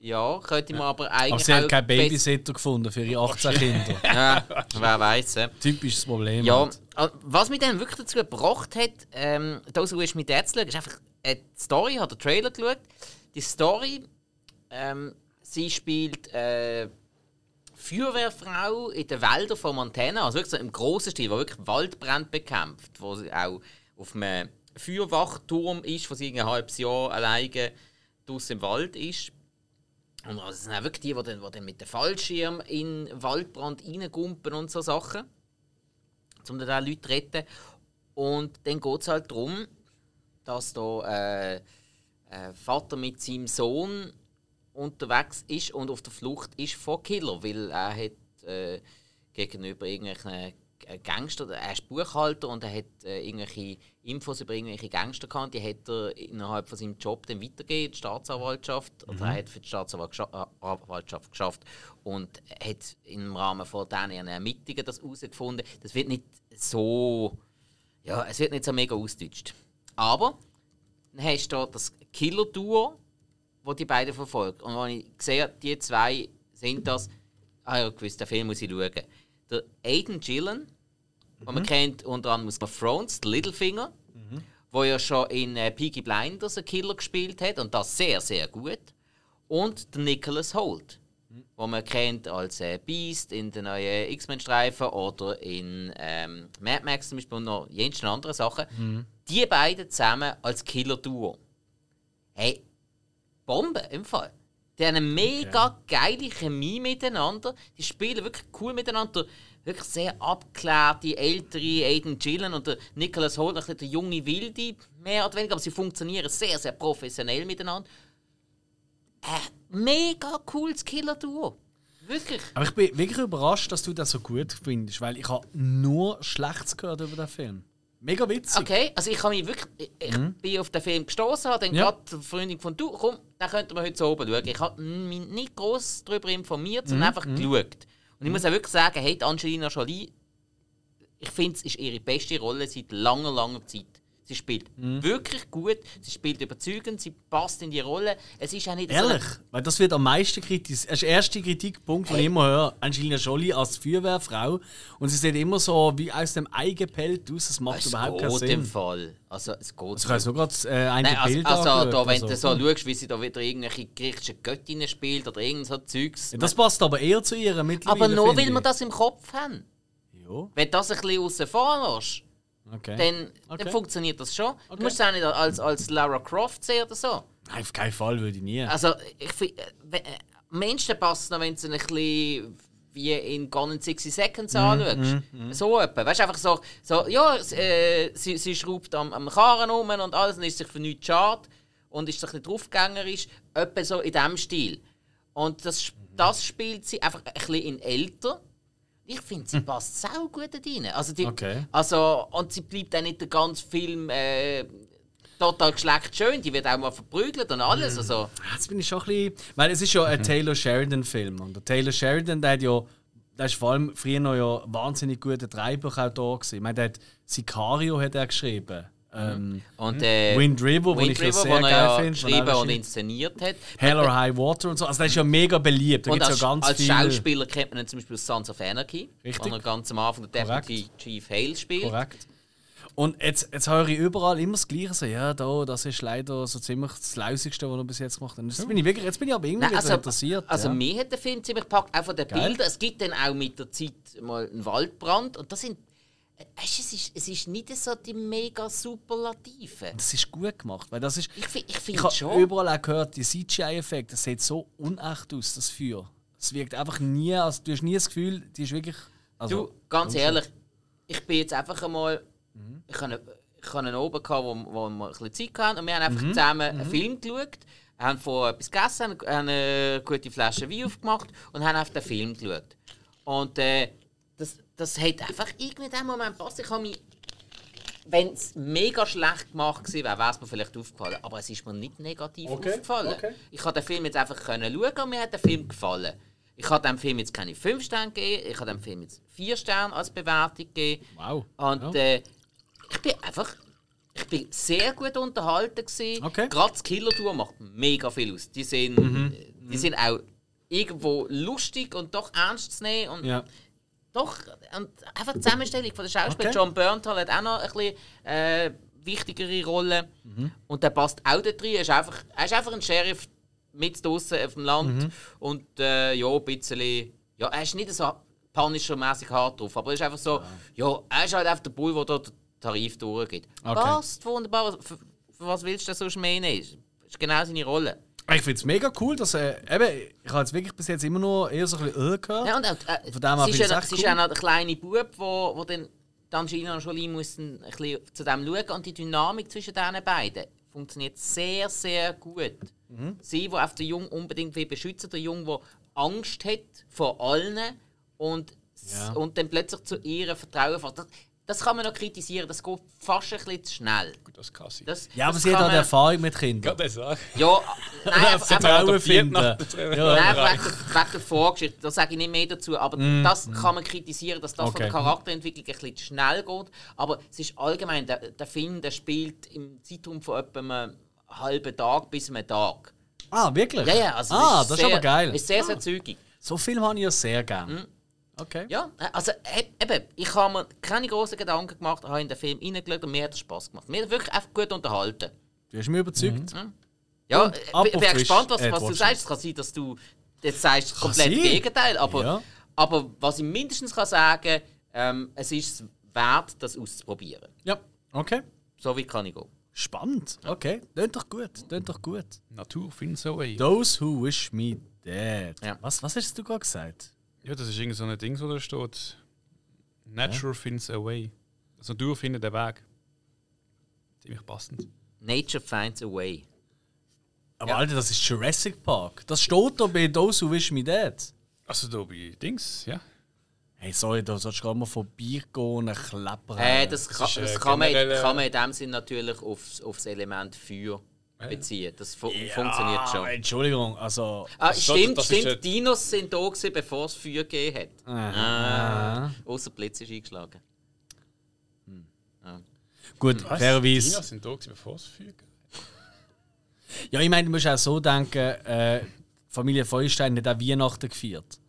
Ja, könnte man aber eigentlich. Aber sie hat keinen Babysitter gefunden für ihre 18 Kinder. Ja, wer weiß. Äh. Typisches Problem. Ja, halt. äh, was mich dann wirklich dazu gebracht hat, ähm, «Those Who Wish Me Dead» zu schauen, ist einfach die Story, hat der Trailer geschaut. Die Story, ähm, sie spielt äh, Feuerwehrfrau in den Wäldern von Montana, also wirklich so im grossen Stil, wo wirklich Waldbrand bekämpft, wo sie auch auf einem Feuerwachturm ist, wo sie ein halbes Jahr alleine draußen im Wald ist. Und also es sind auch wirklich die, die dann, die dann mit dem Fallschirm in den Waldbrand reingumpen und so Sachen, um dann auch Leute zu retten. Und dann geht es halt darum, dass da äh, ein Vater mit seinem Sohn unterwegs ist und auf der Flucht ist vor Killer, weil er hat äh, gegenüber irgendwelchen Gangster, er ist Buchhalter und er hat äh, irgendwelche Infos über irgendwelche Gangster gehabt, die hat er innerhalb von seinem Job dann weitergegeben, die Staatsanwaltschaft, mhm. oder er hat für die Staatsanwaltschaft geschafft und hat im Rahmen von diesen Ermittlungen das herausgefunden. Das wird nicht so, ja, es wird nicht so mega ausgedeutscht. Aber dann hast du das Killer-Duo, wo die beiden verfolgt. Und wenn ich sehe, die zwei sind das, ah ja, gewiss, den Film muss ich schauen. Der Aiden Gillen, mhm. den man kennt unter anderem aus Thrones, der Littlefinger, mhm. wo ja schon in äh, Peaky Blinders einen Killer gespielt hat und das sehr, sehr gut. Und der Nicholas Holt, mhm. wo man kennt als äh, Beast in den neuen X-Men-Streifen oder in ähm, Mad Max zum Beispiel und noch jensten andere Sachen. Mhm. Die beiden zusammen als Killer-Duo. Hey, Bombe im Fall. Die haben eine mega okay. geile Chemie miteinander. Die spielen wirklich cool miteinander. Wirklich sehr abgeklärte, ältere Aiden Gillen und der Nicholas Holt, ein der junge Wilde, mehr oder weniger. Aber sie funktionieren sehr, sehr professionell miteinander. Ein mega cooles Killer-Duo. Wirklich. Aber ich bin wirklich überrascht, dass du das so gut findest, weil ich habe nur Schlechtes gehört über den Film. Mega witzig. Okay, also ich habe mich wirklich, ich mhm. bin auf den Film gestoßen, habe dann ja. gerade die Freundin von du, komm, den könnten wir heute so oben schauen. Ich habe mich nicht groß darüber informiert, sondern mhm. einfach mhm. geschaut. Und ich muss auch wirklich sagen, hey, Angelina Jolie, ich finde, es ist ihre beste Rolle seit langer, langer Zeit. Sie spielt mhm. wirklich gut, sie spielt überzeugend, sie passt in die Rolle. Es ist auch nicht Ehrlich? So Weil das wird am meisten kritisiert. Das ist der erste Kritikpunkt, hey. den ich immer höre. Angelina Jolie als Feuerwehrfrau. Und sie sieht immer so wie aus dem Ei gepellt aus. Das macht es überhaupt keinen Sinn. im Fall. Also, es geht. Also, ich habe sogar äh, ein Nein, also, Bild also, also da, wenn also. du so schaust, wie sie da wieder irgendwelche griechische Göttinnen spielt oder irgend so Zeugs. Ja, das passt aber eher zu ihr mittlerweile. Aber nur, weil wir das im Kopf haben. Ja. Wenn du das ein bisschen außen vor lässt, Okay. Dann, okay. dann funktioniert das schon. Okay. Du musst es auch nicht als, als Lara Croft sehen oder so. Nein, auf keinen Fall würde ich nie. Also, ich finde, äh, Menschen passen noch, wenn sie ein bisschen wie in Gone in 60 Seconds mm, anschaust. Mm, mm. So etwas. Weißt du, einfach so, so ja, äh, sie, sie schraubt am, am Karren um und alles und ist sich für nichts schade und ist sich nicht draufgängerisch. Etwa so in diesem Stil. Und das, das spielt sie einfach ein bisschen in älter ich finde, sie hm. passt sau gut da rein. Also, die, okay. also, und sie bleibt auch nicht den ganzen Film äh, total geschleckt schön. Die wird auch mal verprügelt und alles. Also. Jetzt bin ich schon ein bisschen. Weil es ist ja ein mhm. Taylor Sheridan-Film. Und der Taylor Sheridan, der hat ja. Der ist vor allem früher noch ja wahnsinnig guter gewesen. Ich meine, der hat Sicario hat er geschrieben. Ähm, und äh, Wind River, Wind ich River, sehr geil ja finde. geschrieben und inszeniert hat. Hell or High Water und so. Also, das ist ja mega beliebt. Da und als, ja ganz als viel... Schauspieler kennt man zum Beispiel Sons of Anarchy, Richtig. wo er ganz am Anfang der Deputy Chief Hale spielt. Korrekt. Und jetzt, jetzt höre ich überall immer das Gleiche. So, ja, da, das ist leider so ziemlich das Lausigste, was er bis jetzt gemacht hat. Jetzt bin ich, wirklich, jetzt bin ich aber irgendwie Nein, also, interessiert. Also, ja. mir hat der Film ziemlich gepackt, auch von den Geil. Bildern. Es gibt dann auch mit der Zeit mal einen Waldbrand. Und das sind Weißt, es, ist, es ist nicht so die mega Superlative. Das ist gut gemacht, weil das ist. Ich, ich finde Ich habe überall auch gehört, die CGI-Effekte, das sieht so unecht aus, das Feuer. Es wirkt einfach nie, also du hast nie das Gefühl, die ist wirklich. Also, du, ganz ehrlich, ich bin jetzt einfach einmal. Mhm. Ich habe ich einen oben gehabt, wo, wo wir ein bisschen Zeit hatten und wir haben einfach mhm. zusammen mhm. einen Film geschaut, haben vorher etwas gegessen, haben eine gute Flasche Wein aufgemacht und haben auf den Film geschaut. Und äh, das, hat einfach irgendwie in dem Moment passt. Ich habe mich, wenn es mega schlecht gemacht gewesen wäre, wäre es mir vielleicht aufgefallen. Aber es ist mir nicht negativ okay. aufgefallen. Okay. Ich konnte den Film jetzt einfach können schauen und mir hat der Film gefallen. Ich habe dem Film jetzt keine 5 Sterne gegeben, ich habe dem Film jetzt 4 Sterne als Bewertung gegeben. Wow. Und äh, ich bin einfach ich bin sehr gut unterhalten gewesen. Okay. Gerade das Killer Tour macht mega viel aus. Die sind, mhm. die sind auch irgendwo lustig und doch ernst zu nehmen. Und ja. Doch, und einfach die Zusammenstellung von der Schauspieler. Okay. John Berntal hat auch noch ein bisschen äh, wichtigere Rolle. Und der passt auch da drin. Er ist einfach, er ist einfach ein Sheriff mit draußen auf dem Land. Und äh, ja, ein bisschen. Ja, er ist nicht so Punisher-mäßig hart drauf, aber er ist einfach so. Ja, er ist halt einfach der Bull, der da den Tarif durchgeht. Okay. Passt wunderbar. Für, für was willst du denn sonst mehr nehmen? Das ist genau seine Rolle. Ich finde es mega cool, dass äh, eben, ich habe jetzt wirklich bis jetzt immer nur eher so ein bisschen äh gehört. Ja, und auch, äh, Von dem her ist, ja, sie ist cool. ja noch der kleine Bub, wo, wo dann die Angelina Jolie muss ein bisschen zu dem schauen und die Dynamik zwischen diesen beiden funktioniert sehr, sehr gut. Mhm. Sie, die auf den Jungen unbedingt will beschützen, der Junge, der Angst hat vor allen und, Ja. und dann plötzlich zu ihr Vertrauen fasst. Das, das kann man noch kritisieren, das geht fast ein bisschen zu schnell. Gut, das kann sein. Das, Ja, aber das sie hat kann auch man- Erfahrung mit Kindern. Gerade sagen. Ja, nein, einfach, Vertrauen adoptiert finden. Ja. Nein, wegen der, wegen der Vorgeschichte, da sage ich nicht mehr dazu. Aber das kann man kritisieren, dass das von Okay. der Charakterentwicklung ein bisschen zu schnell geht. Aber es ist allgemein, der, der Film der spielt im Zeitraum von etwa einem halben Tag bis einem Tag. Ah, wirklich? Ja, ja, also ah, es das ist sehr, aber geil. ist sehr, sehr zügig. So Film habe ich ja sehr gern. Okay. Ja, also e- eben, ich habe mir keine großen Gedanken gemacht, habe in den Film reingeschaut und mir hat es Spaß gemacht. Mir hat wirklich einfach gut unterhalten. Du hast mich überzeugt. Ja, Und äh, ich wäre gespannt, was, was du sagst. Es kann sein, dass du jetzt sagst, komplett sein. das Gegenteil. Aber, Ja. aber was ich mindestens kann sagen ähm, es ist wert, das auszuprobieren. Ja, okay. So weit kann ich gehen. Spannend. Okay. Tönt doch gut. Tönt doch gut. Natur finds a way. Those who wish me dead. Ja. Was, was hast du gerade gesagt? Ja, das ist irgend so ein Ding, wo da steht. Nature finds a way. Also Natur findet den Weg. Ziemlich passend. Nature finds a way. Aber Ja. Alter, das ist Jurassic Park. Das steht da bei Those who wish me dead. Also da bei Dings, ja. Hey, sorry, da sollst du gerade mal vorbeigehen und einen Klepper Äh, das kann, ist, äh, das kann, man, kann man in dem Sinn natürlich aufs, aufs Element Feuer beziehen. Das fu funktioniert schon. Entschuldigung, also. Ah, ist- stimmt, das ist stimmt. der- Dinos sind da gewesen, bevor es Feuer gegeben hat. Ah. Außer Blitz ist eingeschlagen. Gut, Was? fairerweise. Dinos sind da gewesen, bevor es Feuer gab. Ja, ich meine, du musst auch so denken, äh, Familie Feuerstein hat auch Weihnachten gefeiert.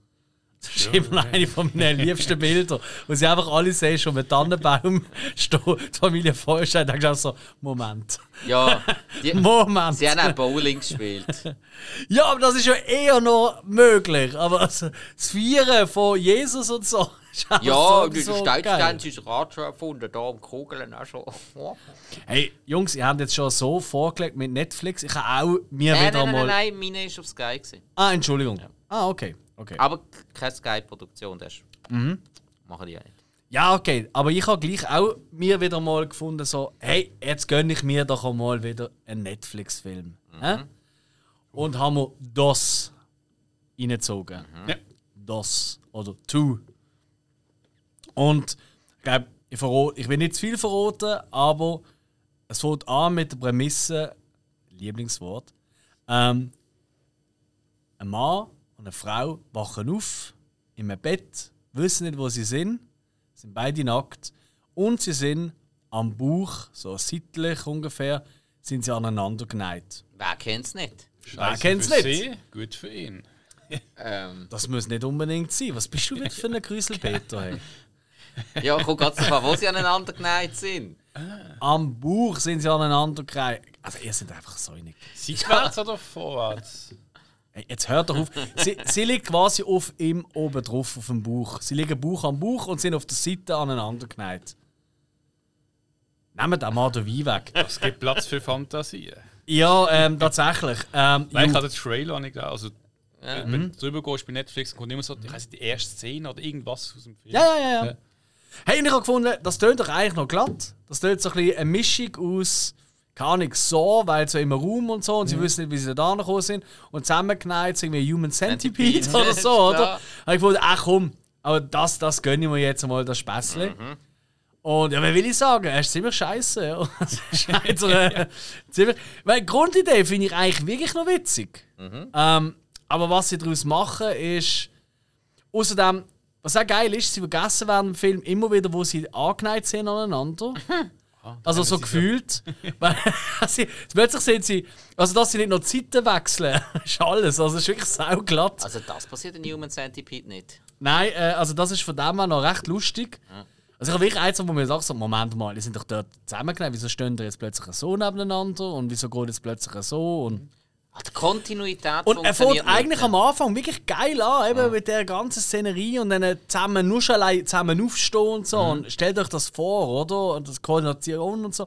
Das ist immer noch eine von meinen liebsten Bilder. Wo sie einfach alle sehen, schon mit Tannenbaum steht die Familie Feuerstein. Da denkst so, Moment. Ja, die, Moment. sie haben auch Bowling gespielt. Ja, aber das ist ja eher noch möglich. Aber also, das Feiern von Jesus und so. ist Ja, so, die so Steinstein geil. ist Rad schon erfunden, da am Kugeln auch schon. Hey, Jungs, ihr habt jetzt schon so vorgelegt mit Netflix. Ich habe auch mir Nein, wieder nein, mal. nein, nein, meine war auf Sky. Gewesen. Ah, Entschuldigung. Ah, okay. Okay. Aber keine Sky-Produktion, das ist. Mhm. Machen die ja nicht. Ja, okay. Aber ich habe gleich auch mir wieder mal gefunden, so, hey, jetzt gönne ich mir doch auch mal wieder einen Netflix-Film. Hä? Und haben wir das reingezogen. Ja. Das. Oder Two. Und ich glaube, ich, verrate- ich will nicht zu viel verraten, aber es fängt an mit der Prämisse, Lieblingswort, ähm, ein Mann und eine Frau wachen auf in einem Bett, wissen nicht, wo sie sind, sind beide nackt und sie sind am Bauch, so seitlich ungefähr, sind sie aneinander geneigt. Wer kennt es nicht? Scheiße kennt's für nicht? sie, gut für ihn. Ähm, Das muss nicht unbedingt sein. Was bist du wieder für ein Grüselpeter? Hey? ja, kommt ganz davon, wo sie aneinander geneigt sind. Am Bauch sind sie aneinander geneigt. Also ihr seid einfach so einig. Seitwärts oder vorwärts? Hey, jetzt hört doch auf. Sie, sie liegt quasi auf ihm oben drauf, auf dem Bauch. Sie liegen Bauch am Bauch und sind auf der Seite aneinander geneigt. Nehmt den Mann den Wein weg. Es gibt Platz für Fantasien. Ja, ähm, tatsächlich. Ähm, Weil ich habe den Trailer nicht gesehen. Also, wenn du drüber gehst bei Netflix, kommt immer so, ich weiß nicht, die erste Szene oder irgendwas aus dem Film. ja, ja, ja, ja. Ja. Hey, ich habe gefunden, das tönt doch eigentlich noch glatt. Das tönt so ein bisschen eine Mischung aus, keine Ahnung, so, weil so im Raum und so und sie wissen nicht, wie sie da gekommen sind. Und zusammengeneigt irgendwie Human Centipede, oder so, oder? Habe ich gefunden, ach komm, aber das, das gönne ich mir jetzt mal, das Späßle. Und ja, was will ich sagen? Er ist ziemlich scheiße. Ja. Das ist halt so eine, ziemlich, weil die Grundidee finde ich eigentlich wirklich noch witzig. Ähm, aber was sie daraus machen, ist. Außerdem, was auch geil ist, sie vergessen während dem Film immer wieder, wo sie angeneigt sind aneinander. Also so gefühlt. Sie, plötzlich sind sie. Also, dass sie nicht noch die Seiten wechseln, ist alles. Also, es ist wirklich sauglatt. Also das passiert in Human Centipede nicht. Nein, äh, also das ist von dem her noch recht lustig. Also ich habe wirklich eins, wo mir sagt, so, Moment mal, die sind doch dort zusammengenommen, wieso stehen die jetzt plötzlich so nebeneinander und wieso geht jetzt plötzlich so und... Ah, Die Kontinuität Und er fängt eigentlich nicht. am Anfang wirklich geil an, eben mit der ganzen Szenerie und dann zusammen nur schon allein zusammen aufstehen und so. Und stellt euch das vor, oder? Und das Koordination und so.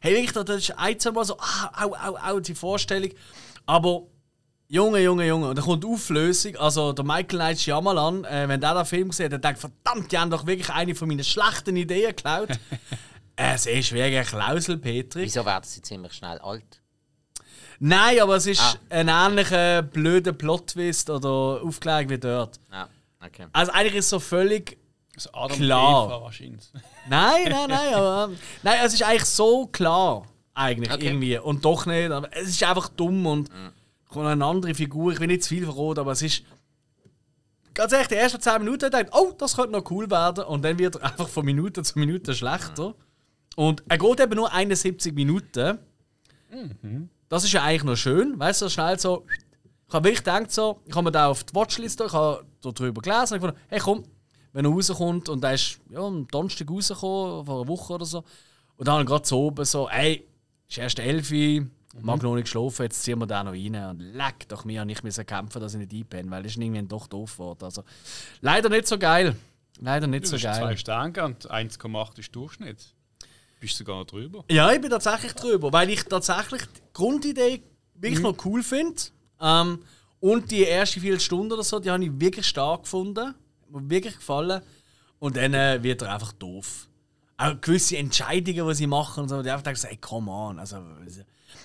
Hey, wirklich, das ist ein, zwei Mal so, ah, au, au, au, die Vorstellung. Aber, Junge, Junge, Junge, und dann kommt die Auflösung. Also, der Michael Knight Shyamalan, äh, wenn der den Film sieht, der denkt, verdammt, die haben doch wirklich eine von meinen schlechten Ideen geklaut. es ist wirklich Klausel, Petri. Wieso werden sie ziemlich schnell alt? Nein, aber es ist Ah. ein ähnlicher blöder Plot-Twist oder Aufklärung wie dort. Ja, okay. Also eigentlich ist es so völlig. Also Adam Klar. Eva wahrscheinlich. Nein, nein, nein, aber. ähm, Nein, es ist eigentlich so klar. Eigentlich Okay. irgendwie. Und doch nicht. Aber es ist einfach dumm und kommt eine andere Figur. Ich will nicht zu viel verraten, aber es ist. Ganz ehrlich, die ersten 10 Minuten denkt, oh, das könnte noch cool werden. Und dann wird er einfach von Minute zu Minute schlechter. Und er geht eben nur 71 Minuten. Das ist ja eigentlich noch schön, weißt du, schnell so. Ich habe wirklich gedacht, so, ich habe mir da auf die Watchliste, ich habe darüber gelesen und ich gedacht, hey komm, wenn er rauskommt und der ist ja, am Donnerstag rausgekommen, vor einer Woche oder so. Und dann gerade so oben so, ey, ist erst 11 Uhr, mag noch nicht geschlafen, jetzt ziehen wir da noch rein. Und leck doch mir, ich musste kämpfen, dass ich nicht einpenne, weil das ist irgendwie doch doof geworden. Also, leider nicht so geil. Leider nicht Du so hast zwei geil. Sterne und 1,8 ist Durchschnitt. Bist sogar drüber. Ja, ich bin tatsächlich drüber, weil ich tatsächlich die Grundidee wirklich noch cool finde. Ähm, und die erste Viertelstunde oder so, die habe ich wirklich stark gefunden. Mir wirklich gefallen. Und dann äh, wird er einfach doof. Auch gewisse Entscheidungen, die sie machen, und so, die einfach denken, so, ey, come on. Also, aber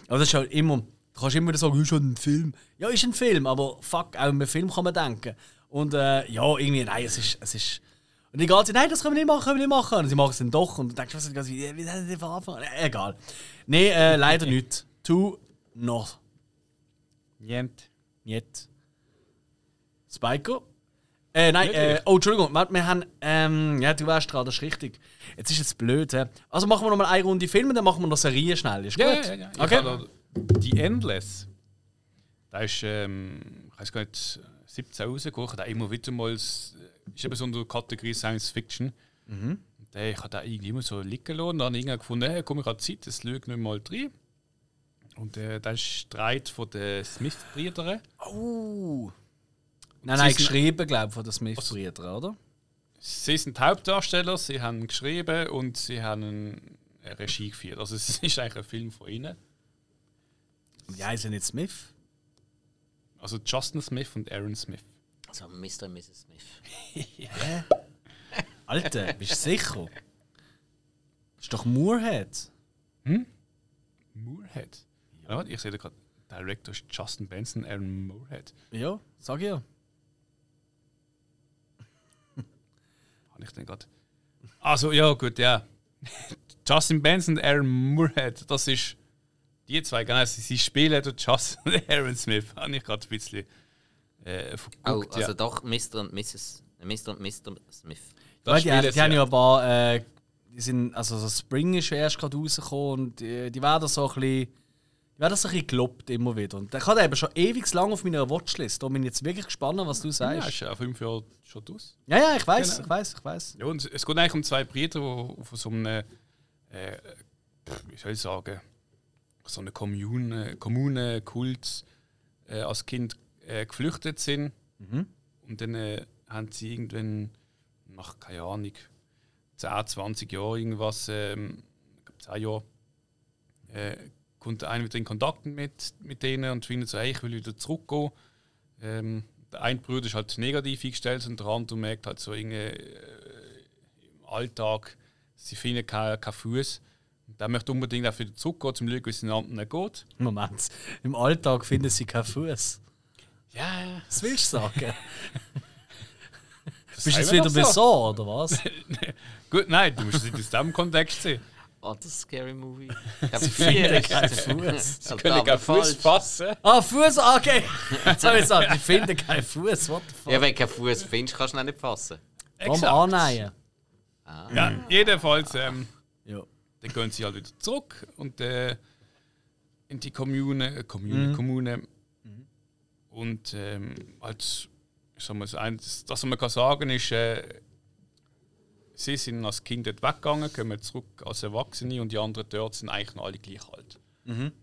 das ist halt immer, du kannst immer sagen, ist schon ein Film. Ja, ist ein Film, aber fuck, auch einem Film kann man denken. Und äh, ja, irgendwie, nein, es ist, es ist. Und die ganze Zeit, nein, das können wir nicht machen, können wir nicht machen. Und sie machen es dann doch. Und du denkst, was ist das? Wie, wie soll das anfangen? Äh, egal. Nein, äh, leider nicht. Tu noch. Jent. Nicht. Spiker? Äh, nein, äh, oh, Entschuldigung, warte, wir haben, ähm, ja, du wärst dran, das ist richtig. Jetzt ist es blöd, hä? Also machen wir noch mal eine Runde Filme, dann machen wir noch Serie schnell, ist gut? Ja, ja, ja. Ich Okay. da Die Endless. Da ist, ähm, ich weiß gar nicht, 17 rausgekommen. Da immer wieder mal, ist eben so der Kategorie Science Fiction. Mhm. Und ich habe da irgendwie immer so liegen lassen. Und dann habe ich irgendwann gefunden, hey, komm, ich habe Zeit, das schaue ich nicht mal rein. Und äh, da ist Streit von den Smith-Brüdern. Oh. Nein, nein, sind- geschrieben, glaube ich, von den Smith-Brüdern, oder? Sie sind Hauptdarsteller, sie haben geschrieben und sie haben eine Regie geführt. Also es ist eigentlich ein Film von ihnen. Und die heißen nicht Smith. Also Justin Smith und Aaron Smith. Also Mr. und Mrs. Smith. Alter, bist du sicher? Das ist doch Moorhead. Moorhead. Ja. warte, ich sehe da gerade, Director ist Justin Benson, Aaron Moorhead. Ja, sag ich ja. Habe ich denn gerade? Also ja, gut, ja. Justin Benson und Aaron Moorhead, das ist die zwei, genau. Sie, spielen Justin und Aaron Smith. Habe ich gerade ein bisschen äh, Oh, also ja. doch Mr. und Mrs. Mr. und Mr. Smith. Ja, die, die sie haben ja ein paar. Äh, die sind, also so Spring ist erst gerade rausgekommen und die, die werden so ein bisschen. Die werden so ein bisschen gelobt immer wieder. Und ich hatte eben schon ewig lang auf meiner Watchlist. Da bin ich jetzt wirklich gespannt, was du Ja, sagst. ist ja fünf Jahre schon aus. Ja, ja, ich weiß, Genau. ich weiß, ich weiß. Ja, und es geht eigentlich um zwei Brüder, die auf so einem, äh, wie soll ich sagen, so eine Kommune, Kommune Kult äh, als Kind äh, geflüchtet sind. Und dann äh, haben sie irgendwann nach, keine Ahnung, 10, 20 Jahren irgendwas, ähm, ich glaub 10 Jahre, äh, kommt einer wieder in Kontakt mit, mit denen und findet so, hey, ich will wieder zurückgehen. Ähm, der eine Bruder ist halt negativ eingestellt und der andere merkt halt so irgendwie äh, im Alltag, sie finden keinen kein Fuß. Der möchte unbedingt auch wieder zurückgehen, zum schauen, wie es den anderen geht. Moment. Im Alltag finden sie keinen Fuß. Ja, ja. Was willst du sagen? Das Bist du jetzt wieder so. besorgt, oder was? Gut, nein, du musst es nicht aus diesem Kontext sehen. Oh, das ist ein scary Movie. Ich hab Sie vier. finden keinen Fuß. Sie können keinen Fuß fassen. Ah, Fuß, okay. Jetzt habe ich gesagt, sie finden keinen Fuß. What the fuck? Ja, wenn du keinen Fuß findest, kannst du ihn auch nicht fassen. Warum annähen? Ja, jedenfalls, ähm, Ja. dann gehen sie halt wieder zurück und äh, in die Kommune, äh, Kommune, Kommune. Und ähm, als, ich sag mal, das, was man kann sagen ist, äh, sie sind als Kind dort weggegangen, kommen zurück als Erwachsene und die anderen dort sind eigentlich noch alle gleich alt. Mhm.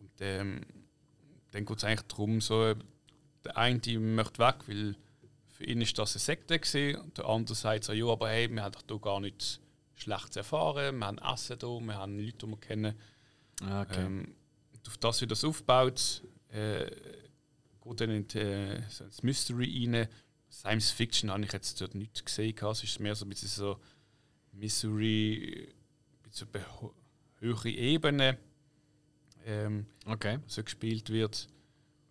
Und ähm, dann geht es eigentlich darum, so, der eine die möchte weg, weil für ihn ist das eine Sekte gewesen, und der andere sagt so, ja, aber hey, wir haben doch hier gar nichts Schlechtes erfahren, wir haben Essen hier, wir haben Leute, die wir kennen. Ah, Okay. Ähm, auf das, wie das aufbaut, äh, geht dann in die, äh, so ins Mystery rein. Science Fiction habe ich jetzt dort nicht gesehen. Es ist mehr so ein bisschen so Mystery, ein bisschen höhere Ebene, ähm, okay. so gespielt wird.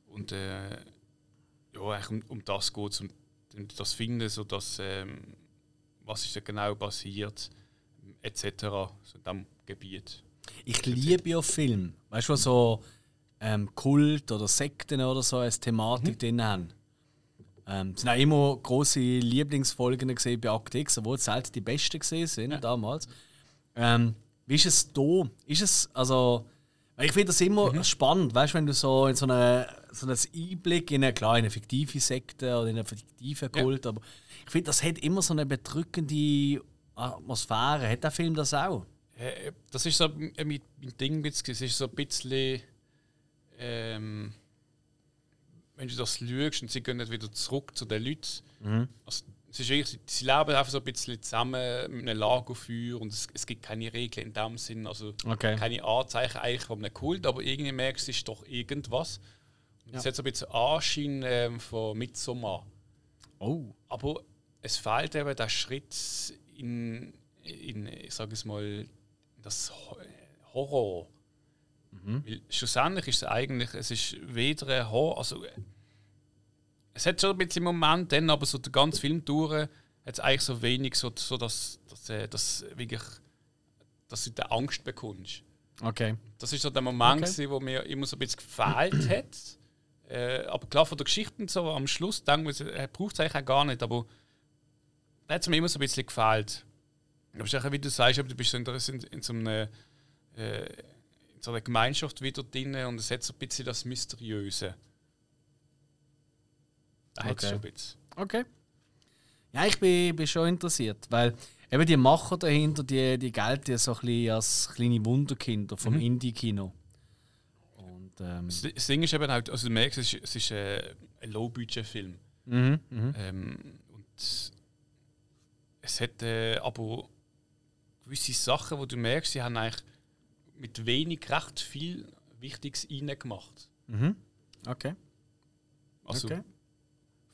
Und äh, ja, eigentlich um, um das geht es, um das Finden, so dass, ähm, was ist da genau passiert, etc. So in diesem Gebiet. Ich liebe ja Filme. Weißt du, was so ähm, Kult oder Sekten oder so als Thematik drin haben. Ähm, es sind auch immer große Lieblingsfolgen gesehen bei Akte X, obwohl es selten die besten gesehen sind damals. Ähm, wie ist es da? Ist es, also, ich finde das immer spannend, weißt du, wenn du so in so eine so einen Einblick in eine, klar, in eine fiktive Sekte oder in einen fiktiven Ja. Kult, aber ich finde, das hat immer so eine bedrückende Atmosphäre. Hat der Film das auch? Äh, Das ist so ein mein, Ding. Es ist so ein bisschen. Ähm, wenn du das schaust und sie gehen nicht wieder zurück zu den Leuten. Also, es ist wirklich, sie leben einfach so ein bisschen zusammen mit einem Lagerfeuer und es, es gibt keine Regeln in dem Sinn. Also Okay. keine Anzeichen eigentlich von einem Kult, aber irgendwie merkst du, es ist doch irgendwas. Und Es hat so ein bisschen Anschein ähm, von Midsommar. Oh. Aber es fehlt eben der Schritt in, in ich sage es mal, das Ho- Weil schlussendlich ist es eigentlich, es ist weder ein Horror, also äh, es hat schon ein bisschen Moment, dann, aber so den ganzen Film durch hat es eigentlich so wenig, so, so dass, dass, äh, dass wirklich, dass du die Angst bekommst. Okay. Das ist so der Moment, Okay. okay. wo mir immer so ein bisschen gefehlt hat. Äh, aber klar, von der Geschichte so am Schluss denke ich, mir, er braucht es eigentlich auch gar nicht, aber da hat es mir immer so ein bisschen gefehlt. Aber es ist auch, wie du sagst, du bist so in, in, in so einer, äh, so einer Gemeinschaft wieder drin und es hat so ein bisschen das Mysteriöse. Da hat es Okay. schon ein bisschen. Okay. Ja, ich bin, bin schon interessiert, weil eben die Macher dahinter, die, die gelten ja so ein bisschen als kleine Wunderkinder vom Indie-Kino. Und, ähm, Das das Ding ist eben halt, also du merkst, es ist, es ist äh, ein Low-Budget-Film. mhm, mhm. Ähm, und es hat äh, aber gewisse Sachen, wo du merkst, sie haben eigentlich mit wenig recht viel Wichtiges reingemacht. Mhm. Okay. Also okay.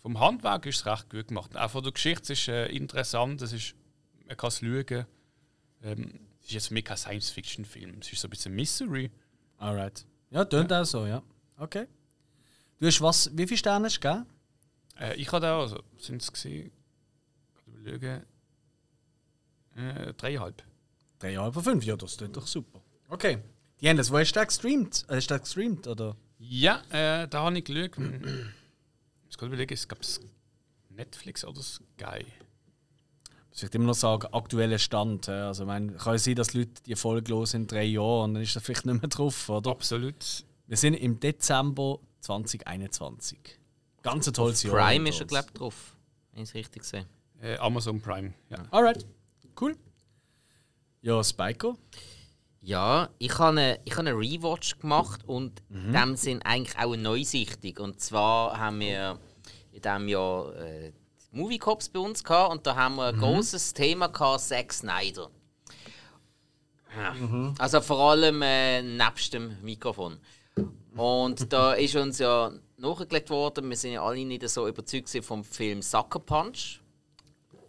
vom Handwerk ist es recht gut gemacht. Auch von der Geschichte es ist äh, interessant, es ist, man kann es schauen. Ähm, es ist jetzt für mich kein Science-Fiction-Film, es ist so ein bisschen Mystery. Alright. Ja, tönt auch so, ja. Okay. Du hast was, wie viele Sterne hast du gegeben? Äh, ich hatte auch, also, sind es gesehen, überlegen, äh, dreieinhalb. Dreieinhalb von fünf, ja, das klingt doch super. Okay. Die haben das, wo hast du den gestreamt? Äh, Hast du den gestreamt, oder? Ja, äh, da habe ich geschaut. Ich muss gerade überlegen, es gab Netflix oder Sky. Muss ich immer noch sagen, aktueller Stand. Also, ich meine, kann ja sein, dass Leute die Folge los in drei Jahren und dann ist das vielleicht nicht mehr drauf, oder? Absolut. Wir sind im Dezember 2021. Ganz ein tolles Jahr. Prime ist er, uns. glaube ich, drauf. Wenn ich es richtig sehe. Äh, Amazon Prime. Ja. Alright, cool. Ja, Spiko. Ja, ich habe eine, ich habe eine Rewatch gemacht und in dem Sinn eigentlich auch eine Neusichtung. Und zwar haben wir in diesem Jahr äh, Movie Cops bei uns gehabt und da haben wir ein großes Thema gehabt, Zack Snyder. Ja. Also vor allem äh, nebst dem Mikrofon. Und da ist uns ja nachgelegt worden, wir sind ja alle nicht so überzeugt vom Film Sucker Punch